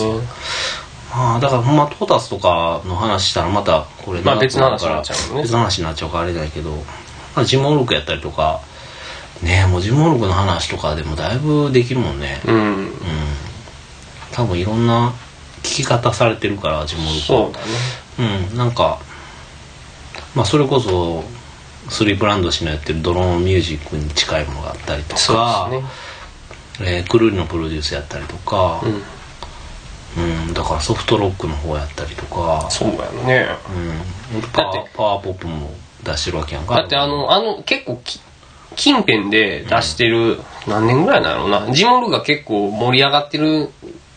まあだからほんまトータスとかの話したらまたこれまあ別の話になっちゃうよね。別の話になっちゃうからあれだけど、まあ、ジモルクやったりとかねえもうジモルクの話とかでもだいぶできるもんね。うん。うん多分いろんな聞き方されてるからジモそうだね。うんなんかまあそれこそスリープランド氏のやってるドローンミュージックに近いものがあったりとかね。えークルーリのプロデュースやったりとか、うん。うんだからソフトロックの方やったりとかそうやね。うんパワだっーパワーポップも出してるわけやんか。だってあのあの結構き近辺で出してる、何年ぐらいなのな。ジモルが結構盛り上がってる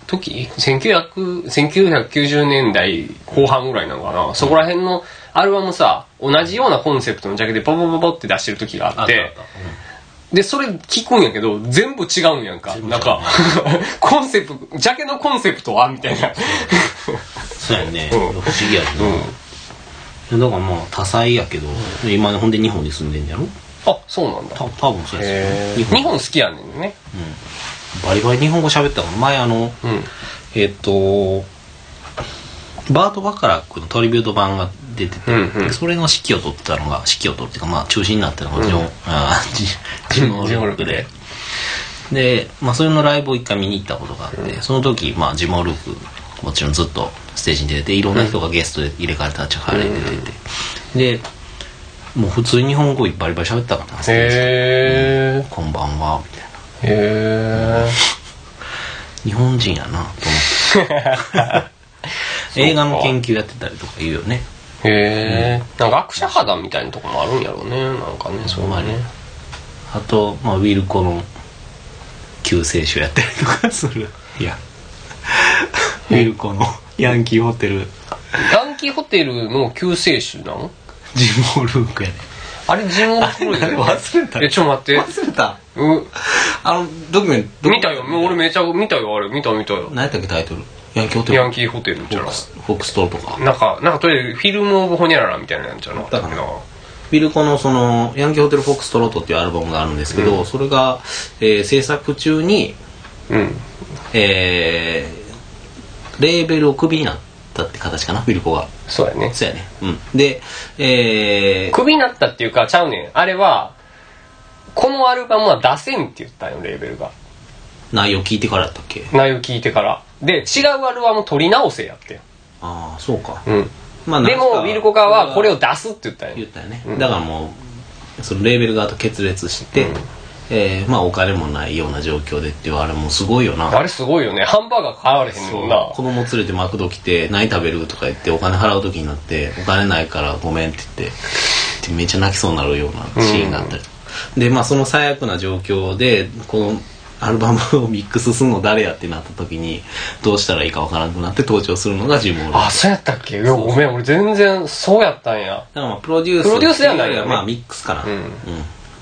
時？1900 1990年代後半ぐらいなのかな、そこら辺のアルバムさ同じようなコンセプトのジャケでポポポポって出してる時があってでそれ聞くんやけど全部違うんやんか。なんか コンセプトジャケのコンセプトは？みたいな。そうやね、うん。不思議やけど、だからまあ多彩やけど、今ほんで日本に住んでんやろ？あそうなんだ。た多分そうですよ。へねー。日本。好きやねんねバリバリ日本語喋ったから前あのうん。えっとバート・バカラックのトリビュート版が出てて、うんうん。でそれの指揮を取ってたのが指揮を取るっていうかまあ中心になったのがジョン、あージジム・オルクで。で、まあ、それのライブを一回見に行ったことがあって、その時、まあ、ジモルクもちろんずっとステージに出てていろんな人がゲストで入れ替わり立ち替わりで出てて、でもう普通に日本語バリバリ喋ったからな。ステー。ジでへこんばんは」みたいなえへ日本人やなと思って。映画の研究やってたりとか言うよね。えへえなんか学者肌みたいなとこもあるんやろうね。なんかねそうね。あと、まあ、ウィルコの救世主やったりとかする。いや。ウィルコのヤンキーホテル。ヤンキーホテルの救世主なの？ジモルークやねあれジモンプロだよね。忘れた。えちょっと待って。忘れた。うあのドキュメント。見たよ。俺めちゃ見たよあれ。見た見たよ。何やったっけタイトル？ヤンキーホテル。ヤンキーホテルじゃな。フォックストローとか。なんかなんかとりあえずフィルムオブホニャララみたいなやつじゃな。かったっけなウィルコのそのヤンキーホテルフォックストロートっていうアルバムがあるんですけど、それが、えー制作中にうん。えーレーベルをクビになったって形かなウィルコがそうやね。そうやね。うん。でえークビになったっていうかちゃうねん。あれはこのアルバムは出せんって言ったんよレーベルが。内容聞いてからやったっけ？内容聞いてから。で違うアルバム取り直せやってああそうか、うん。まあでもウィルコ側はこれをを出すって言ったんよ。言ったよね、うん。だからもうそのレーベル側と決裂して、うんえーまあお金もないような状況でっていうあれもすごいよな。あれすごいよね。ハンバーガー買われへんもんな。子供連れてマクド来て何食べるとか言ってお金払う時になってお金ないからごめんって言ってでめっちゃ泣きそうになるようなシーンがあったり、でまあその最悪な状況でこのアルバムをミックスするの誰やってなった時にどうしたらいいかわからなくなって登場するのがジモール。あそうやったっけ？ごめん俺全然そうやったんや。だからまあプロデュースプロデュースではないよね。ってうよりまあミックスかな。うん。ジモ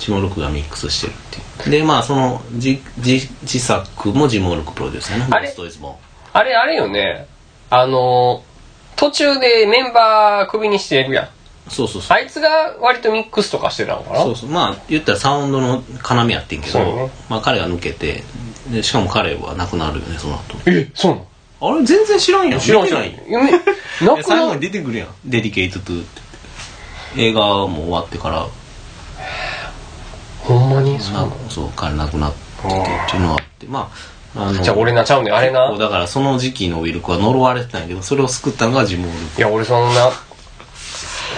ルクがミックスしてるっていう。でまあその自自自作もジム・オルークプロデュースやなあれ？ Ghost Is も。あれあれよね。あの途中でメンバークビにしてるやん。そうそうそう。あいつが割とミックスとかしてたのかな？そうそう。まあ言ったらサウンドの要やってんけど、ね。まあ彼が抜けてでしかも彼は亡くなるよねその後。えそうなの？あれ？全然知らんやん。知らん知らん。夢最後に出てくるやん「 Dedicated to」っ て映画も終わってからほんまに？そう。ななのそう彼亡くなっててっていうのがあって。まああのじゃあ俺なちゃうねんあれな。だからその時期のウィルクは呪われてたんやけどそれを救ったのがジモールいや俺そんな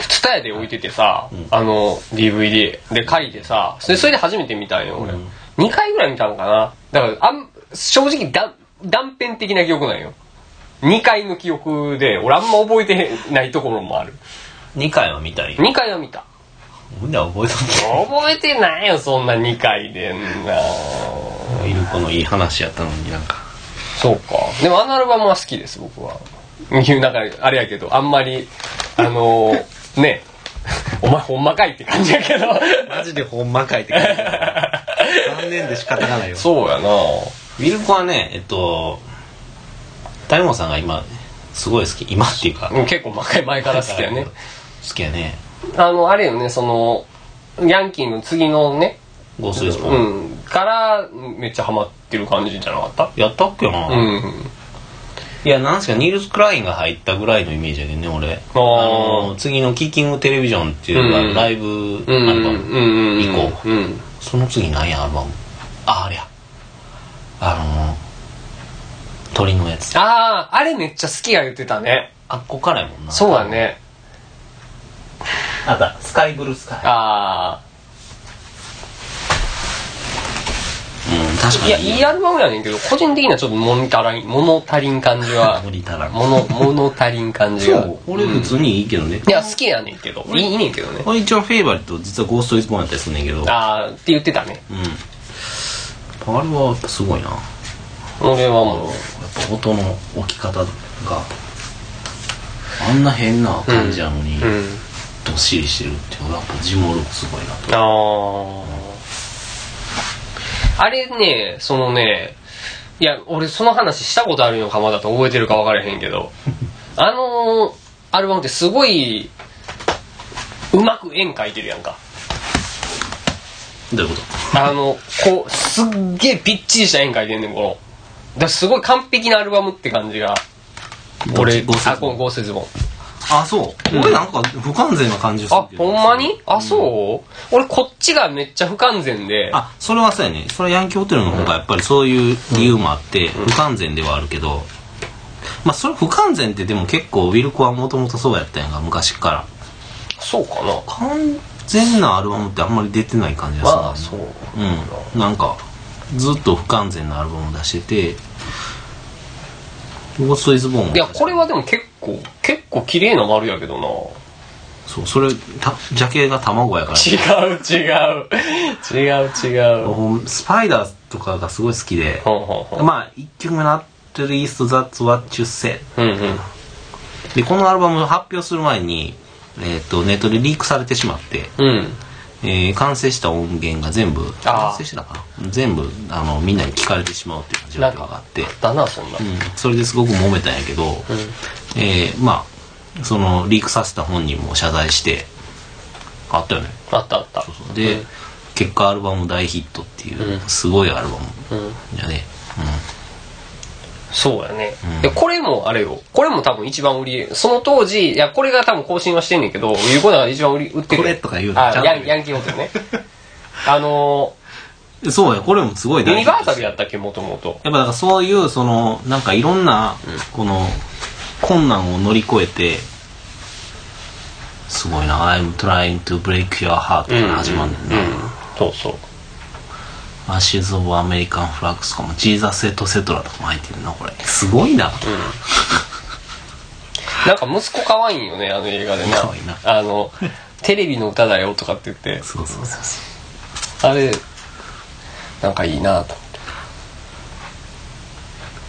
ツタヤで置いててさ、あの DVD で借りてさそれそれで初めて見たんよ俺、うん。2回ぐらい見たのかな。だからあん正直だ断片的な記憶なんよ。2回の記憶で俺あんま覚えてないところもある。2回は見たい2回は見たみんな覚えとって覚えてないよそんな2回で。んなウィルコのいい話やったのになんか。そうか。でもあのアルバムは好きです僕は。いうなんかあれやけどあんまりあのー、ね。お前ほんまかいって感じやけど。マジでほんまかいって感じ残念で仕方がないよそうやな。ウィルコはねえっと大門さんが今すごい好き。今っていうか。うん結構前前から好きやね。好きやねあのあれよねそのヤンキーの次のねゴーストイズも、うんからめっちゃハマってる感じじゃなかった？やったっけな、うん。いやなんすかニールス・クラインが入ったぐらいのイメージやけどね俺。あの次の「キッキングテレビジョン」っていううん。ライブんルバム、うん以降うんその次何やアルバム。ああれや。あの鳥のやつ。あああれめっちゃ好きや言ってたね。あっこからやもんな。そうだねあったスカイブルースカイ。あうん確あいやかに。いいアルバムやねんけど個人的にはちょっと物足りん物足りん感じは 無理足らん。物物足りん感じが。そう俺普通にいいけどね、いや好きやねんけど。いいいいねんけどね。俺一番フェイバリット実はゴーストイズボーンやったりすんねんけど。うんああって言ってたね。あれはやっぱすごいな。やっ俺はもう。ぱ音の置き方があんな変な感じやのに、うんどっしりしてるっていうのがやっぱジモルクすごいなと。あああれねそのねいや俺その話したことあるのかまだと覚えてるか分からへんけど。あのアルバムってすごいうまく円描いてるやんか。どういうこと？あのこうすっげえぴっちりした円描いてんねんこの。だすごい完璧なアルバムって感じが。俺あこのゴーストイズボーンあそう、俺なんか不完全な感じがするあほんまに？あそう、俺こっちがめっちゃ不完全で。あそれはそうやね。それはヤンキーホテルの方がやっぱりそういう理由もあって不完全ではあるけど、まあそれ不完全ってでも結構ウィルコはもともとそうやったやんか昔から。そうかな。完全なアルバムってあんまり出てない感じがする、まあそう。うん。なんかずっと不完全なアルバム出してて「ゴースト・イズ・ボーン」いやこれはでも結構結構綺麗な丸やけどな。そうそれたジャケが卵やから。違う違う。違う違う。スパイダーとかがすごい好きで、まあ1曲目の「At least that's what you said うんうん」でこのアルバムを発表する前に、えー、とネットでリークされてしまって、うんえー完成した音源が全部完成してたかな？全部あのみんなに聞かれてしまうっていう状況があって。だなそんなうん、それですごく揉めたんやけど、えーまあそのリークさせた本人も謝罪してあったよね。あったあった。で、結果アルバム大ヒットっていう、すごいアルバムうん。じゃね、そうやね、うん。でこれもあれよ。これも多分一番売りその当時いやこれが多分更新はしてんねんけど有効なのが一番売り売ってるこれとか言うのあヤンヤンキーホテルね。あのうん、そうやこれもすごいユニバーサルややったっけ？もともと。やっぱだからそういうそのなんかいろんなこの困難を乗り越えてすごいな「I'm trying to break your heart」から始まるんだよな、そうそうアッシュズ・オブ・アメリカン・フラッグスとかもジーザス・エト・セトラとかも入ってるなこれ。すごいな、なんか息子可愛いんよねあの映画でな。可愛いな。あのテレビの歌だよとかって言って。そうそうそうそう。あれなんかいいなと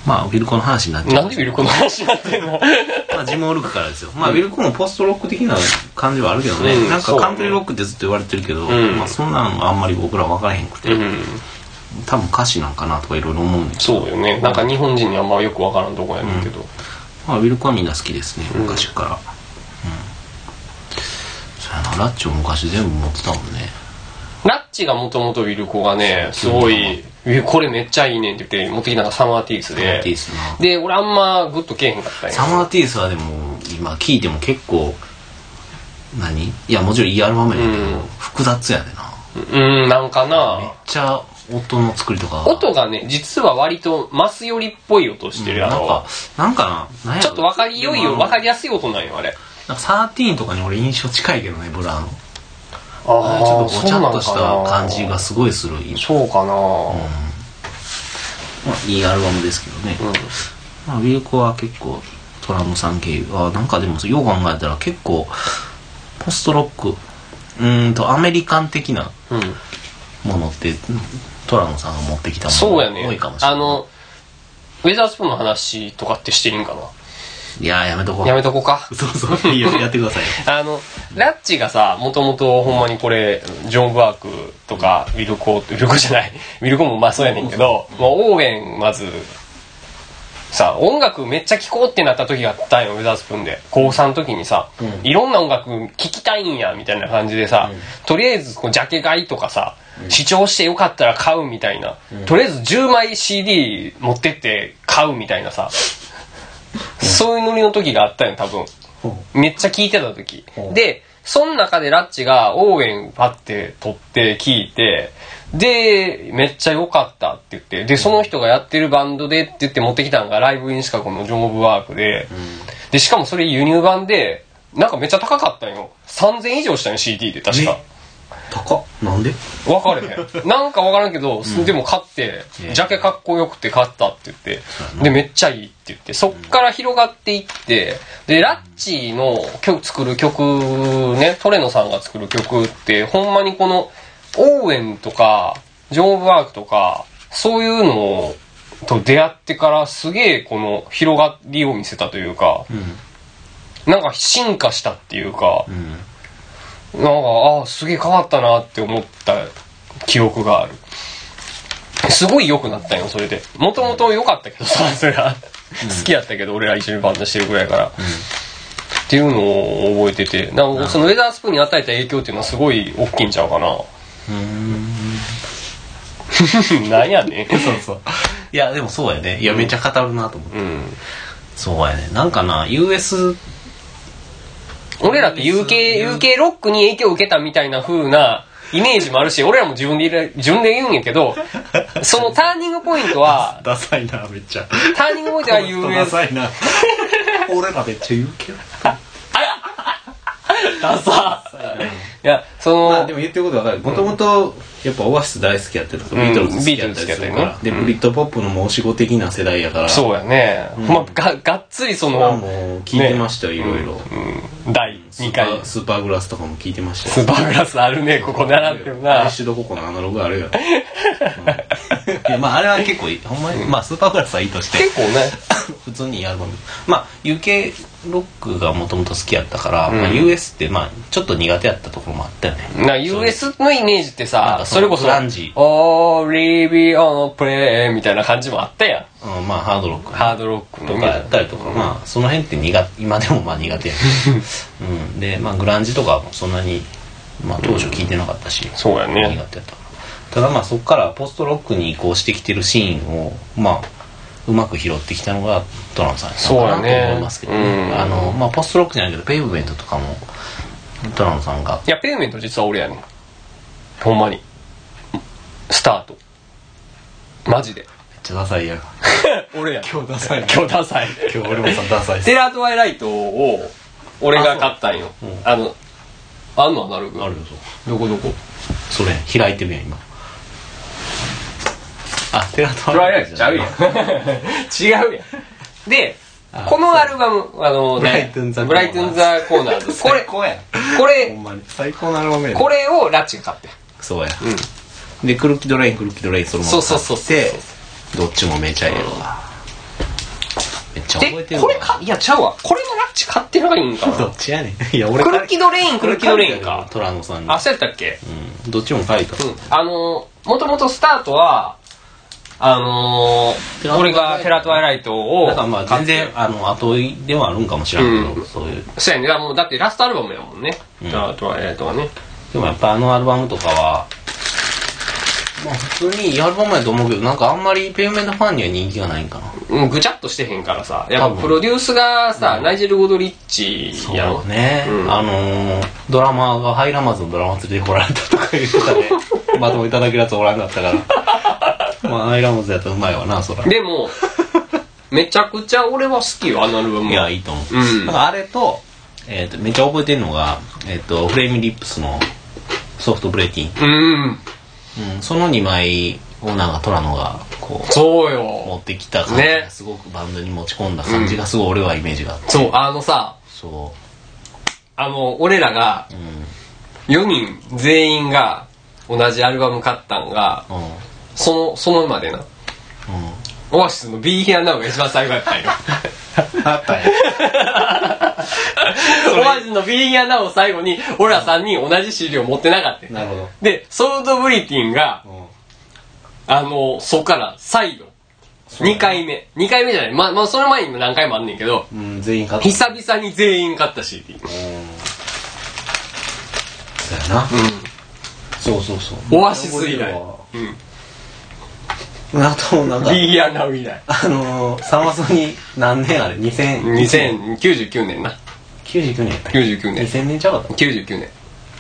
まあウィルコの話になっちゃうなんでウィルコの話になってんの？まあジム・オルクからですよ。まあウィルコもポストロック的な感じはあるけどね、うんなんかカントリーロックってずっと言われてるけど、ん。まあそんなんあんまり僕ら分からへんくて、うん。多分歌詞なんかなとかいろいろ思うんですそうよね。なんか日本人にあんまよくわからんとこやねんけど、まあウィルコはみんな好きですね。昔から。うん、そうやな。ラッチも昔全部持ってたもんね。ラッチがもともとウィルコがねすごい「えこれめっちゃいいねん」って言って持ってきたのがサマーティースサマーティーでスな。で俺あんまグッとけえへんかったんや。サマーティースはでも今聞いても結構何？いやもちろんいいアルバムやけど、うん。複雑やでな。うんなんかめっなちゃ音の作りとか。が音がね実は割とマス寄りっぽい音してるやろ。なんか、なんかな、なんやろ。ちょっと分かりよいよでも分かりやすい音なんよあれ。なんか Thirteen とかに俺印象近いけどね、ブラーの。あちょっとごちゃっとした感じがすごいする。そうかなまあ、いいアルバムですけどね。うんまあ、ウィルコは結構トラムさん経由。あ、なんかでも、よう考えたら結構、ポストロック、うーんと、アメリカン的なうんものって、トラムさんが持ってきたものがそうやね多いかもしれない。あのウェザースプーンの話とかってしていいんかな？いやー、やめとこう。やめとこうか。そうそう、いいよ、やってくださいよ。あのラッチがさもともとほんまにこれジョン・バークとかウィルコウィルコじゃない。ウィルコもまあそうやねんけどもうオーウェンまずさ音楽めっちゃ聴こうってなった時があったんよウェザースプーンで。高3の時にさ、うん。いろんな音楽聴きたいんやみたいな感じでさ、とりあえずこうジャケ買いとかさ、視聴してよかったら買うみたいな、とりあえず10枚 CD 持ってって買うみたいなさ、そういうノリの時があったんよ多分。めっちゃ聞いてた時。で、その中でラッチが応援パッて撮って聞いて、で、めっちゃ良かったって言って、で、その人がやってるバンドでって言って持ってきたのがライブインシカゴのジョン・オブ・ワークで、で、しかもそれ輸入版で、なんかめっちゃ高かったんよ。3000以上したんよ、CD で確か。高っなんで？分かれへん。なんか分からんけど、でも買って、ジャケかっこよくて買ったって言って、で、めっちゃいいって言って、そっから広がっていって、で、ラッチの曲作る曲ね、トレノさんが作る曲って、ほんまにこの、オーウェンとか、ジョン・オブ・ワークとか、そういうのと出会ってからすげえこの広がりを見せたというか、なんか進化したっていうか、うん。なんか、ああ、すげえ変わったなって思った記憶がある。すごい良くなったんよ、それで。もともと良かったけどさ、それは。好きやったけど、俺ら一緒にバンドしてるぐらいから。っていうのを覚えてて、なんかそのウェザースプーンに与えた影響っていうのはすごい大きいんちゃうかな。なんやねん。そうそう。いや、でもそうやね。いや、めっちゃ語るなと思って。うん。そうやね。なんかな、US 俺らって UK、UK ロックに影響を受けたみたいな風なイメージもあるし、俺らも自分で自分で言うんやけど、そのターニングポイントは、ダサいなめっちゃ。ターニングポイントはダ US、サいな。俺らめっちゃ言うけどダサ。いや、その、まあでも言ってることわかる。もともとやっぱオアシス大好きやってたビートルズ好きやったりするから、でブリットポップの申し子的な世代やから。そうやね。まあ、が、がっつりその、もう聞いてましたよ、いろいろ。うん、第2スーパ回。ースーパーグラスとかも聞いてましたスーパーグラスあるね、ここ習ってるな。 Should Coco のアナログあるよ、うん。いやまああれは結構いいほんまに、まあスーパーグラスはいいとして。結構ね、普通にいいアルバムまあ UK ロックがもともと好きやったから、うん。まあ、US ってまあちょっと苦手やったところもあったよね。な US のイメージってさかそれこそグランジ「Oh, leave it on play」みたいな感じもあったやんうん、まあハードロックハードロックのとかやったりとか、まあその辺って苦今でもまあ苦手や、うん、でまあグランジとかもそんなに、まあ、当初聞いてなかったし、そうや苦手やねった。ただまあそこからポストロックに移行してきてるシーンをまあうまく拾ってきたのがトランプさんやったのかなとそうやね。思いますけどね。うん。あのまあポストロックじゃないけどペイブメントとかもトランプさんが。いやペイブメント実は俺やねん。ほんまに。スタート。マジでちゃダサいやん。俺や今日ダサい。今日ダサい。今日俺もさダサいっす。 Terror Twilight を俺が買ったんよ。そう。うんあのあんのアナログあるよそう。どこどこ？それ開いてるやん今。あ Terror Twi light ちゃうやん。違うやん。であこのアルバムあのねブライトンザブライトンザコーナーズこれ最高やん。こほれんまに。最高のアルバムやんこれをラッチが買ってそうや。うん。で Crooked Rain Crooked Rain そのままそうそうそうそう。買ってどっちもめちゃええわ。めっちゃ覚えてでるわ。これか？いやちゃうわ。これのラッチ買ってないんかどなっちやねん。いや俺 Crooked Rain Crooked Rain かトラノさんにあそうやったっけ？うん。どっちも書いた。うん。あのもともとスタートはあのー俺がテラトワイライトをだからまあ全然あの後追いではあるんかもしれんけど、うん。そういうそうやねもうだってラストアルバムやもんね、うん。テラトワイライトはね。でもやっぱあのアルバムとかはまあ普通にいいアルバムやと思うけどなんかあんまりペイメントファンには人気がないんかな。うんぐちゃっとしてへんからさ。やっぱプロデュースがさ、ナイジェル・ゴドリッチやんそうね、うん。あのードラマーがハイラマーズのドラマ連れてこられたとか言ってたね まともいただけるやつおらんかったから。まあハイラマーズやったらうまいわなそら。でもめちゃくちゃ俺は好きよあのアルバム。いはやいいと思う、うん。だからあれと,、えー、とめっちゃ覚えてるのが、えー、とフレームリップスのソフトブレイキン、うんうん、その2枚をなんかトラノがこうそう持よってきた感じね。がすごくバンドに持ち込んだ感じがすごい俺はイメージがあって、そうあのさそあの俺らがううん4人全員が同じアルバム買ったんがうん。そのそのまでな。うん。オアシスの Be Here Now が一番最後やったんよ あったねオアシスの Be Here Now を最後に俺ら3人同じ CD を持ってなかったなるほど。でソードブリティンがうん。あのそっから再度。2回目。2回目じゃない。まあまあその前にも何回もあんねんけどうん、全員買った。久々に全員買った CD う。ん。だよな。うそうそうそう。んオアシス以来。うんあと、なんか、Be Here Now 以来あのー、サマソに何年あれ ?2000、2099年な。99年やったっけ？99年 ?2000 年ちゃうかった？99年。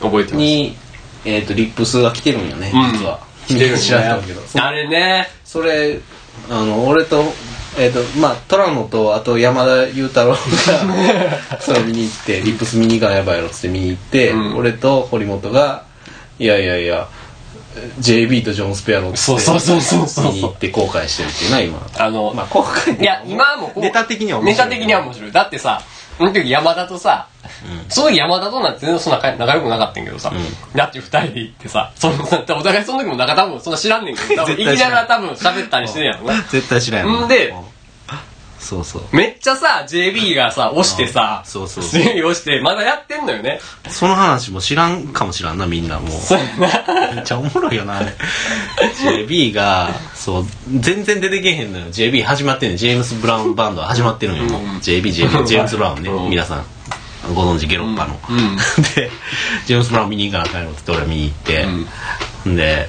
覚えてます。に、えっ、と、リップスが来てるんよね、うん。実は。来てるん知らんけど。あれね。それ、あの、俺と、えっ、と、まあ、トラノと、あと山田裕太郎が、それ見に行って、リップス見に行かなやばいやろっつって見に行って、うん。俺と堀本が、いやいやいや、JB とジョン・スペアのっつってそうそうそうそうそう見に行って後悔してるっていうな、今。あの、まあ、後悔いや今はもうネタ的には面白い。ネタ的には面白い。だってさその時山田とさ、その時山田となんて全然そんな仲仲良くなかったんやけどさ、うだって二人で行ってさ、その お互いその時も仲多分そんな知らんねんけど、多分絶対知らん。行きながら多分喋ったりしてんやろな。絶対知らんやろ。んでうそうそう。めっちゃさ、JB がさ、押してさ、うんそうそうそう JB 押して、まだやってんのよね。その話も知らんかもしらんな、みんなもう。そうやな。めっちゃおもろいよな、あれ。JB が、そう、全然出てけへんのよ。JB 始まってんのよジェームス・ブラウンバンド始まってるのよ、もう。JB、JB、ジェームス・ブラウンね、うん皆さん。ご存知、ゲロッパの。うん で、ジェームス・ブラウン見に行かなあかんよって言って俺見に行って、で、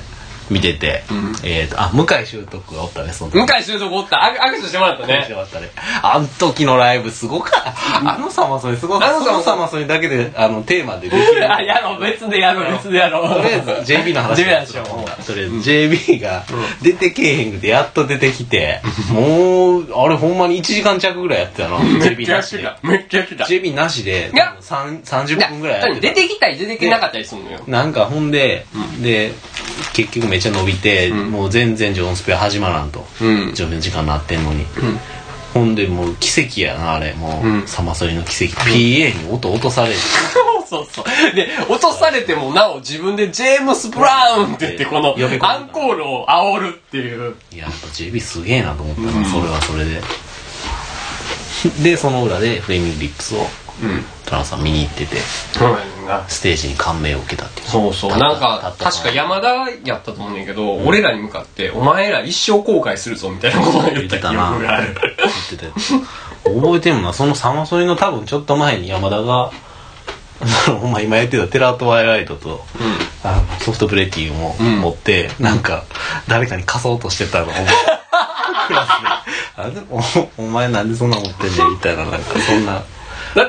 見てて、えっ、とあ向井修徳がおったねその時。向井修徳おった。あ握手してもらったね。面白かったね。あの時のライブすごかった。あのサマソニすごかった。あのサマソニそのサマソニだけで、あの、テーマでできる。あやろう別でやろう別でやろう。とりあえず JB の話 JB の話とりあえず JB が出てけえへんくてやっと出てきて、もう、あれほんまに1時間弱ぐらいやってたの。めっ JB ちゃやなしてで。った。めっちゃやってた。JB なしで、いや。多分3 30分ぐらいやってた。出てきたり出てきなかったりするのよ。なんかほんで、で、結局めっちゃ伸びて、もう全然ジョンスペ始まらんと。うん自分の時間なってんのに。ほんでもう奇跡やな、あれ。もう、うんサマソリの奇跡。PA に音落とされる。そうそうそう。で、落とされてもなお自分でジェームス・ブラウンって言ってこの呼び込んだアンコールを煽るっていう。いや、やっぱ JB すげえなと思ったな、それはそれで。で、その裏でフレーミングリップスを、うん。トランさん見に行ってて、そうやねんな。ステージに感銘を受けたっていう。そうそう。なんか、確か山田やったと思うねんけど、俺らに向かって、お前ら一生後悔するぞみたいなことを言った記憶がある。言ってたよ。覚えてんの？なそのサマソニの多分ちょっと前に山田が お前今やってた Terror Twilight と、あの Soft Bulletin をん。持って、なんか誰かに貸そうとしてたのを クラスで。あでおお前なんでそんな持ってんねんみたいななんかそんなだ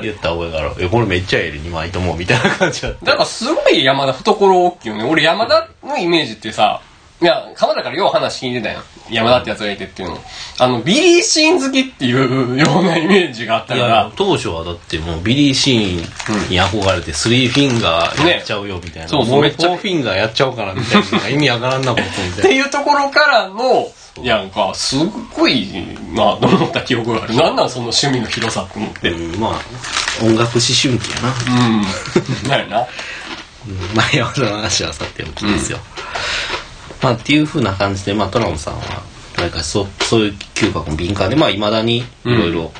言った覚えがある「いやこれめっちゃええで2枚とも」みたいな感じだっただからすごい山田懐大きいよね。俺山田のイメージってさ、いや、鎌田からよう話聞いてたやん。山田ってやつがいてっていうの。あの、ビリー・シーン好きっていうようなイメージがあったいやから、当初はだってもうビリー・シーンに憧れてスリーフィンガーやっちゃうよみたいな、もうそうそう。めっちゃフォーフィンガーやっちゃおうかなみたいな。意味わからんなことみったいな。ていうところからの、いや、なんか、すっごいなと思った記憶がある。なんなんその趣味の広さって思って。うん。うんまあ音楽思春期やな、なんやな。うん、まあ山田の話はさておきですよ、まあっていうふうな感じでまあトラムさんはなんかそそういう嗅覚も敏感でまあいまだにいろいろ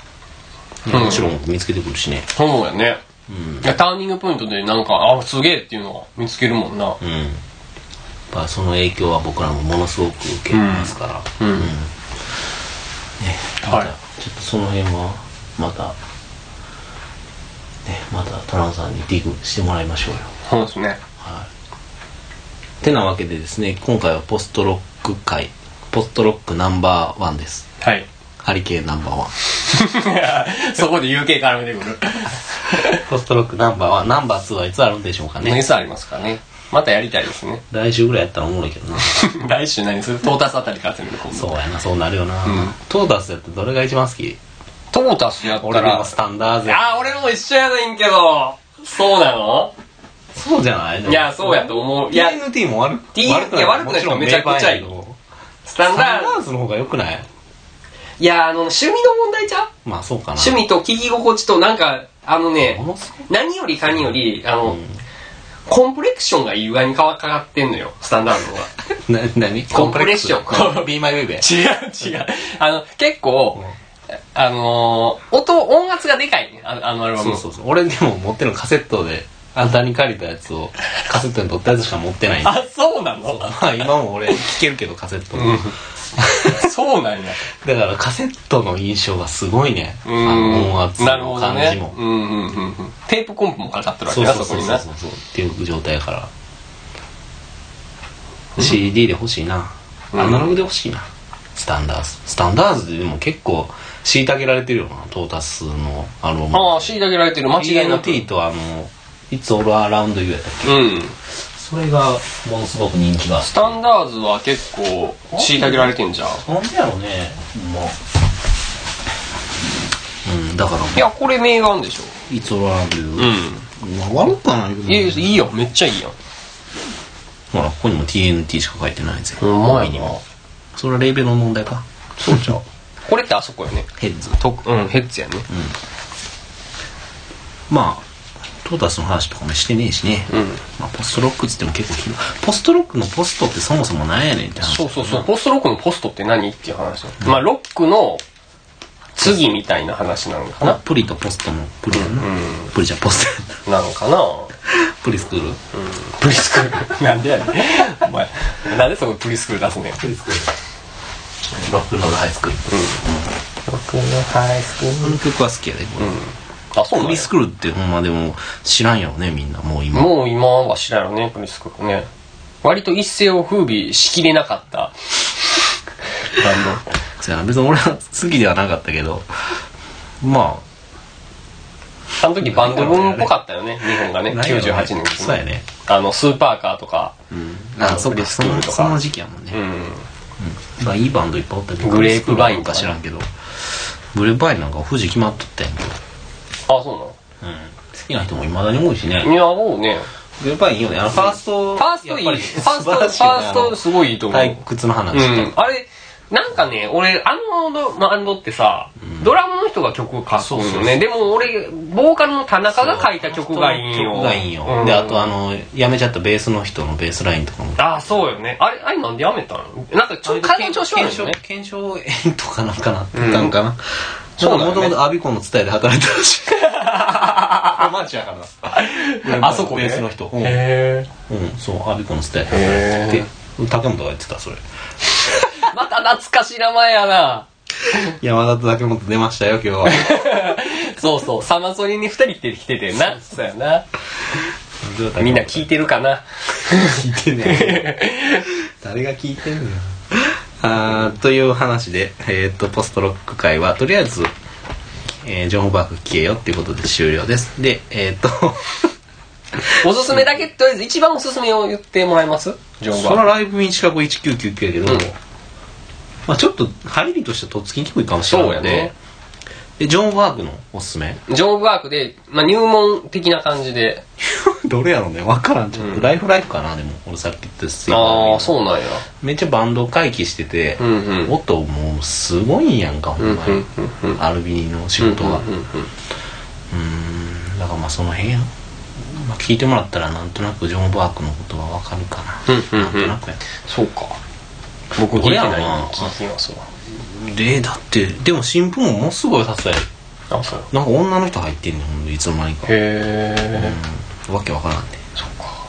面白いもの見つけてくるしねそうやね。いやターニングポイントでなんか、あ、すげえっていうのを見つけるもんな。うんぱその影響は僕らもものすごく受けてますから、うん。ねはいちょっとその辺はまたねまたトランさんにディグしてもらいましょうよそうですね。はいてなわけでですね今回はポストロック界ポストロックナンバーワンですはい。ハリケーンナンバーワン そこで UK 絡めてくる。ポストロックナンバーワンナンバーツーはいつあるんでしょうかねニュースありますからね。またやりたいですね。来週ぐらいやったらおもろいけどな。来週何する？トータスあたりから攻める。そうやなそうなるよな、んトータスやってどれが一番好き？トータスやったら。俺でも、スタンダーズや。あー、俺も一緒やねんけど、そうなの？そうじゃない？いや、そうやと思う。いや、TNT も悪く T- い。や悪くないもちろんめちゃくちゃいい。スタンダーズ。の方が良くない？いや、あの、趣味の問題ちゃう？まあそうかな。趣味と聞き心地と、なんか、あのね何よりかにより、あの、うんコンプレクションがいい具合にかかかってんのよ、スタンダードのは。な、なにコンプレッション。コンプレッション。Be my baby 違う違う。あの、結構、あのー音、音圧がでかい。ね、ああのアルバム。そうそうそう。俺でも持ってるのカセットであんたに借りたやつをカセットに撮ったやつしか持ってないんであ、そうなの？まあ今も俺聴けるけどカセット、そうなんや。だからカセットの印象がすごいね。あうん。の音圧の感じも、。ねうんうんうんうん。テープコンプもかかってるわけな、そうそうそこにな。そう。そうそうっていう状態やから、CD で欲しいな。アナログで欲しいな。スタンダーズ。スタンダーズででも結構虐げられてるよな。トータスのアルバム。ああ、虐げられてる。間違いなく。TNT とあの「It's All Around You」やったっけ？うん。それがものすごく人気がスタンダーズは結構、虐げられてんじゃん。なんでやろうねもううんだからいや、これ名眼でしょ。「It's All Around You」う？ん。まあ悪くはないけどいいいいよ、めっちゃいいよ。ほらここにも TNT しか書いてないぜほんまやな帯にもそれはレーベルの問題かそうじゃん。これってあそこよね。ヘッズとうん、ヘッズやね。まあトータスの話とかもしてねえしね、うん。まあ、ポストロックっつっても結構ポストロックのポストってそもそもなんやねんって話そうそうそう。ポストロックのポストって何っていう話。まあ、ロックの次みたいな話なのかな。プリとポストのプリやな、うん。プリじゃポストやななのかな。プリスクールプリスクール。なんでやねん。お前、なんでそこプリスクール出すねん。プリスクールロックノールハイスクールロックのハイスクーこの曲は好きやでこれ、あ、そうなんリスクールってほんまでも知らんやろねみんな。もう今。もう今は知らんよね、プリスクールね。割と一世を風靡しきれなかった。バンそうやな別に俺は好きではなかったけど。まドあの時バンドブームっぽかったよね日本がねなんやろね。98年の時そうやね。あのスーパーカーとか。ああそっかリスクールとか。その時期やもんね、うん。まあいいバンドいっぱいおったけど。グレープバインとかか知らんけど。グレープバインなんか富士決まっとったやんけ。ど、あそうん、好きな人もいまだに多いしね。うなのいやもうね。グレープバインいいよね。あのファーストファーストいい。やっぱりファーストファーストすごいいいと思う。退屈の話と、うん、あれなんかね俺あのバンドってさ、ドラムの人が曲書くんよね。でも俺ボーカルの田中が書いた曲がいいんよ。曲がいいんよ、うん。であとあの辞めちゃったベースの人のベースラインとかもああそうよね。あれあれなんでやめたの？なんかちょっと体の調子悪いよね。検証炎とかなんかなってたんかな、そうもともとアビコンの伝えで働いてたらしいマジやからなあそこでベースの人うん、へうん、そうアビコンの伝へえーで竹本が言ってたそれえ また懐かしい名前やな。山田と竹本出ましたよ今日は。そうそう。サマソニに二人って来ててんな。そうやな。みんな聞いてるかな。聞いてね。誰が聞いてんの？よあーという話で、えーっとポストロック会はとりあえず、えージョン・ホバーク聞けよっていうことで終了です。でえーっとおすすめだけとりあえず一番おすすめを言ってもらえます？ジョンそのはライブインシカゴ1999やけど、うんまあちょっと入りとしてとっつきにくいかもしれないので、そうやね。でジョン・ワークのおすすめ？ジョンワークで、まあ、入門的な感じで。どれやろうね？分からんちょっと、うん。ライフライフかな？でも俺さっき言ったスイああそうなんや。めっちゃバンド回帰してて、うんうん。音もうすごいんやんかほんまに、うんうんうんアルビニの仕事が。うんだからまあその辺や、まあ、聞いてもらったらなんとなくジョン・ワークのことは分かるかな、うんうんうん。なんとなくやそうか僕聞いてない。聞いてみますわでだって。でも新聞もものすごいさせたよあそう。なんか女の人入ってんねんほんといつの間にか。へえうん。わけわからんねそうか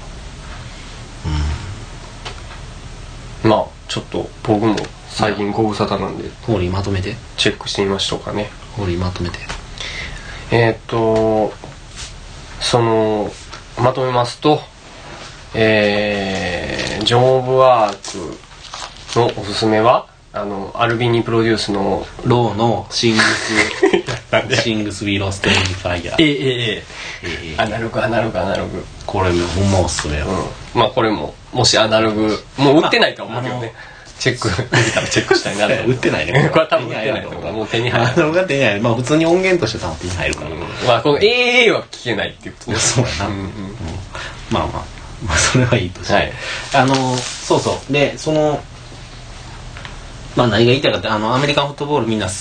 まあちょっと僕も最近ご無沙汰なんで。ホーリーまとめて。チェックしてみましょうかね。ホーリーまとめて。えーっとそのまとめますとえー、ジョン・オブ・ワークのおすすめはあのアルビニプロデュースのローの Things Things We Lost in Fire えええええ。アナログアナログアナログ。これほんまおすすめよ、うん。まあこれももしアナログもう売ってないとは思うけどね。チェックできたらチェックしたいなと 売ってないね。これは多分売ってないと思う。もう手に入らないあのが手に入る。まあ普通に音源として多分手に入るから、まあこの AA は聞けないっていうこと。そうやな、うん。うん。まあまあ。まあそれはいいとして、はい。あのそうそう。でそのまあ何が言いたいかってあのアメリカンフットボールみんな好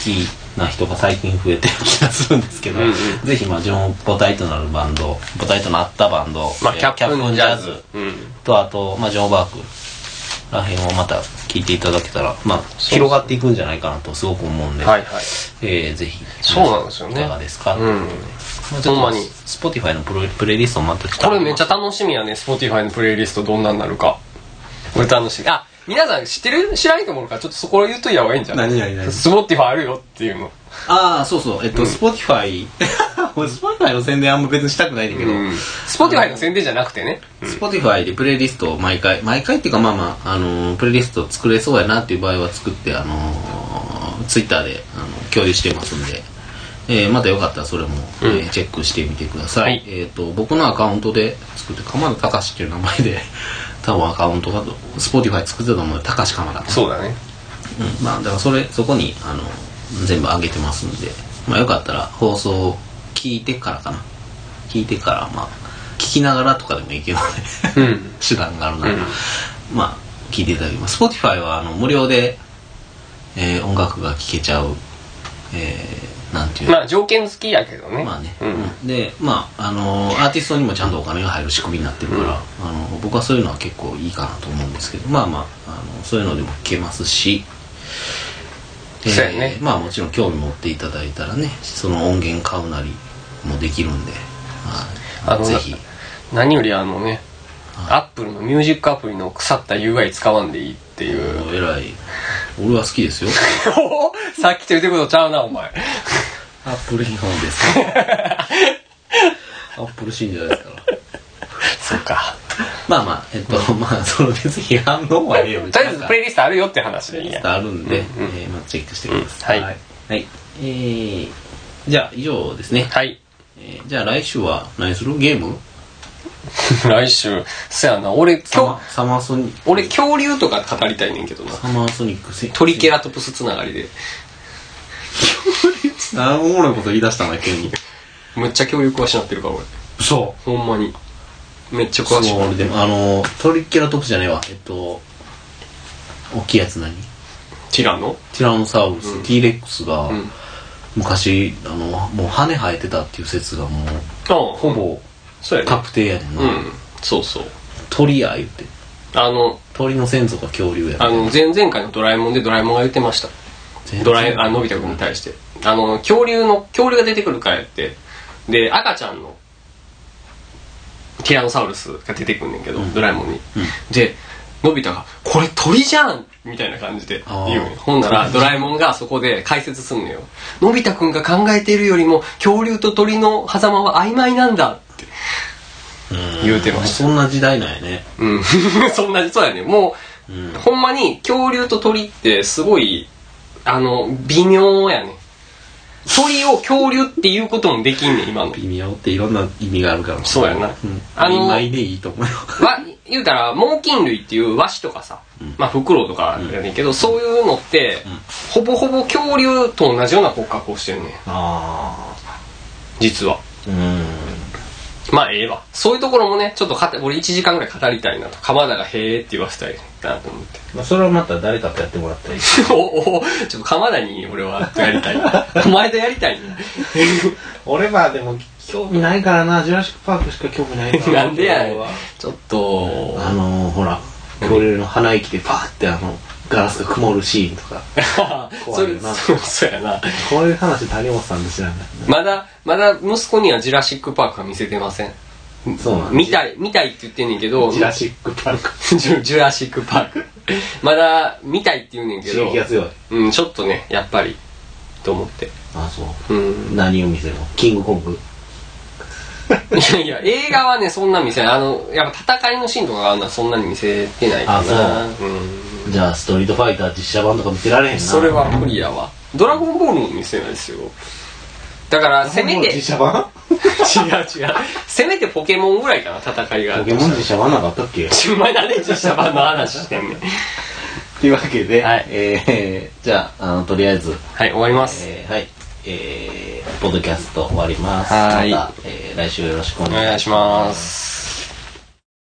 きな人が最近増えてる気がするんですけど、うんうん。ぜひまあジョン母体となるバンド母体となったバンド、まあえキャップンジャズ。うんとあと、まあ、ジョン・バークらへんをまた聞いていただけたら、まあ、広がっていくんじゃないかなとすごく思うんで、はいはい。えーぜひそうなんですよね。いかがですか、うん。まあ、ちょっとほんまに。Spotify のプロプレイリストをまたこれめっちゃ楽しみやね Spotify のプレイリストどんなんなるか。これ楽しみ。あ皆さん知ってる知らないと思うからちょっとそこを言っといた方がいいんじゃない？何々何？Spotify あるよっていうの。ああそうそう。えっと、Spotify 俺 Spotify の宣伝あんま別にしたくないんだけど、うん。Spotify の宣伝じゃなくてね。Spotify でプレイリストを毎回毎回っていうかまあまあ、あのープレイリスト作れそうやなっていう場合は作ってあのー、Twitter であの共有してますんで、えーまたよかったらそれも、えーうん。チェックしてみてください、はい。えっ、と僕のアカウントで作って鎌田隆っていう名前で多分アカウントが Spotify 作ってたと思う高橋鎌田そうだね。うん、まあだからそれそこにあの全部上げてますんで。まあよかったら放送を聞いてからかな。聞いてからまあ聞きながらとかでもいいけどね。うん。手段があるなら、うん。まあ聞いていただきます。Spotify はあの無料で、えー音楽が聴けちゃうえーなんていう。のまあ条件付きやけどね。まあね、うん。うん。でまああのアーティストにもちゃんとお金が入る仕組みになってるから、あの僕はそういうのは結構いいかなと思うんですけどまあまああのそういうのでも聞けますし、そうやね。まあもちろん興味持っていただいたらねその音源買うなりもできるんで、はいあのぜひ。何よりあのねアップルのミュージックアプリの腐った UI 使わんでいいっていう。えらい俺は好きですよ。さっきと言ってることちゃうなお前。アップル批判です アップル信者ですから。そうか。まあまあえっと、まあその別に批判の方はええよ。とりあえずプレイリストあるよって話でいいや。あるんで、えーまあ、チェックしてください、うん。ははい。えー、じゃあ以上ですね、はい。えーじゃあ来週は何する？ゲーム？来週。そやな。俺サマ今日サマーソニック。俺恐竜とか語りたいねんけどな。サマーソニックせトリケラトプスつながりで。何もおもろいこと言い出したな急に。むっちゃ恐竜詳しなってるから俺。そほんまに。めっちゃ詳しい。俺でもあのトリケラトプスじゃねえわ。えっと大きいやつ何？ティラノ？ティラノサウルス、うん。T レックスが、ん。昔あのもう羽生えてたっていう説がもうあほぼそうやね。確定やねんな、うん。そうそう。鳥や言って。あの鳥の先祖が恐竜やあの前々回のドラえもんでドラえもんが言ってました。ドラえあのび太くんに対して。あの恐竜の恐竜が出てくるからやって。で赤ちゃんのティラノサウルスが出てくんねんけど、ドラえもんに、でのび太が「これ鳥じゃん!」みたいな感じで言うねほんならドラえもんがそこで解説すんのよ。のび太くんが考えているよりも恐竜と鳥の狭間は曖昧なんだって。うん言うてました。そんな時代なんやね。うん。そんなそうやね。もう、うん。ほんまに恐竜と鳥ってすごいあの微妙やね。鳥を恐竜っていうこともできんねん今の。微妙っていろんな意味があるから。そうやな。うん、あの曖昧でいいと思うよ。わ言うたら猛禽類っていうワシとかさ、まあフクロウとかやねんけど、そういうのって、ほぼほぼ恐竜と同じような骨格をしてるね実は。あうん まあええわ。そういうところもねちょっとかた俺1時間ぐらい語りたいなと。鎌田が「へえ」って言わせたいなと思って。まあそれはまた誰かとやってもらったらいい。おおちょっと鎌田に俺はやりたい。お前とやりたいね。俺はでも興味ないからな。ジュラシック・パークしか興味ないから。なんでやねん。ちょっと。あのー、ほら恐竜の鼻息でパーってあのガラスが曇るシーンとか。怖いよな。そうそうやな。こういう話谷本さんで知らない。まだまだ息子にはジュラシック・パークは見せてません。そうなん見たい見たいって言ってんねんけど。ジュラシック・パーク。ジ ュジュラシック・パーク。まだ見たいって言うねんけど。刺激が強い。うんちょっとねやっぱり。と思って。あそう。うん。何を見せるの？キングコング。いやいや映画はねそんな見せない。あのやっぱ戦いのシーンとかがあるのはそんなに見せてないかな。あそう。うんじゃあストリートファイター実写版とか見てられへんな。それは無理やわ。ドラゴンボールも見せないですよ。だからせめて違う実写版？違うせめてポケモンぐらいかな戦いが。ポケモン実写版なかったっけ？お前なんで実写版の話してんねん。というわけで、はい。えー、じゃああのとりあえずはい終わります。えーはい、えー、ポッドキャスト終わります。はい。また、えー来週よろしくお。願いします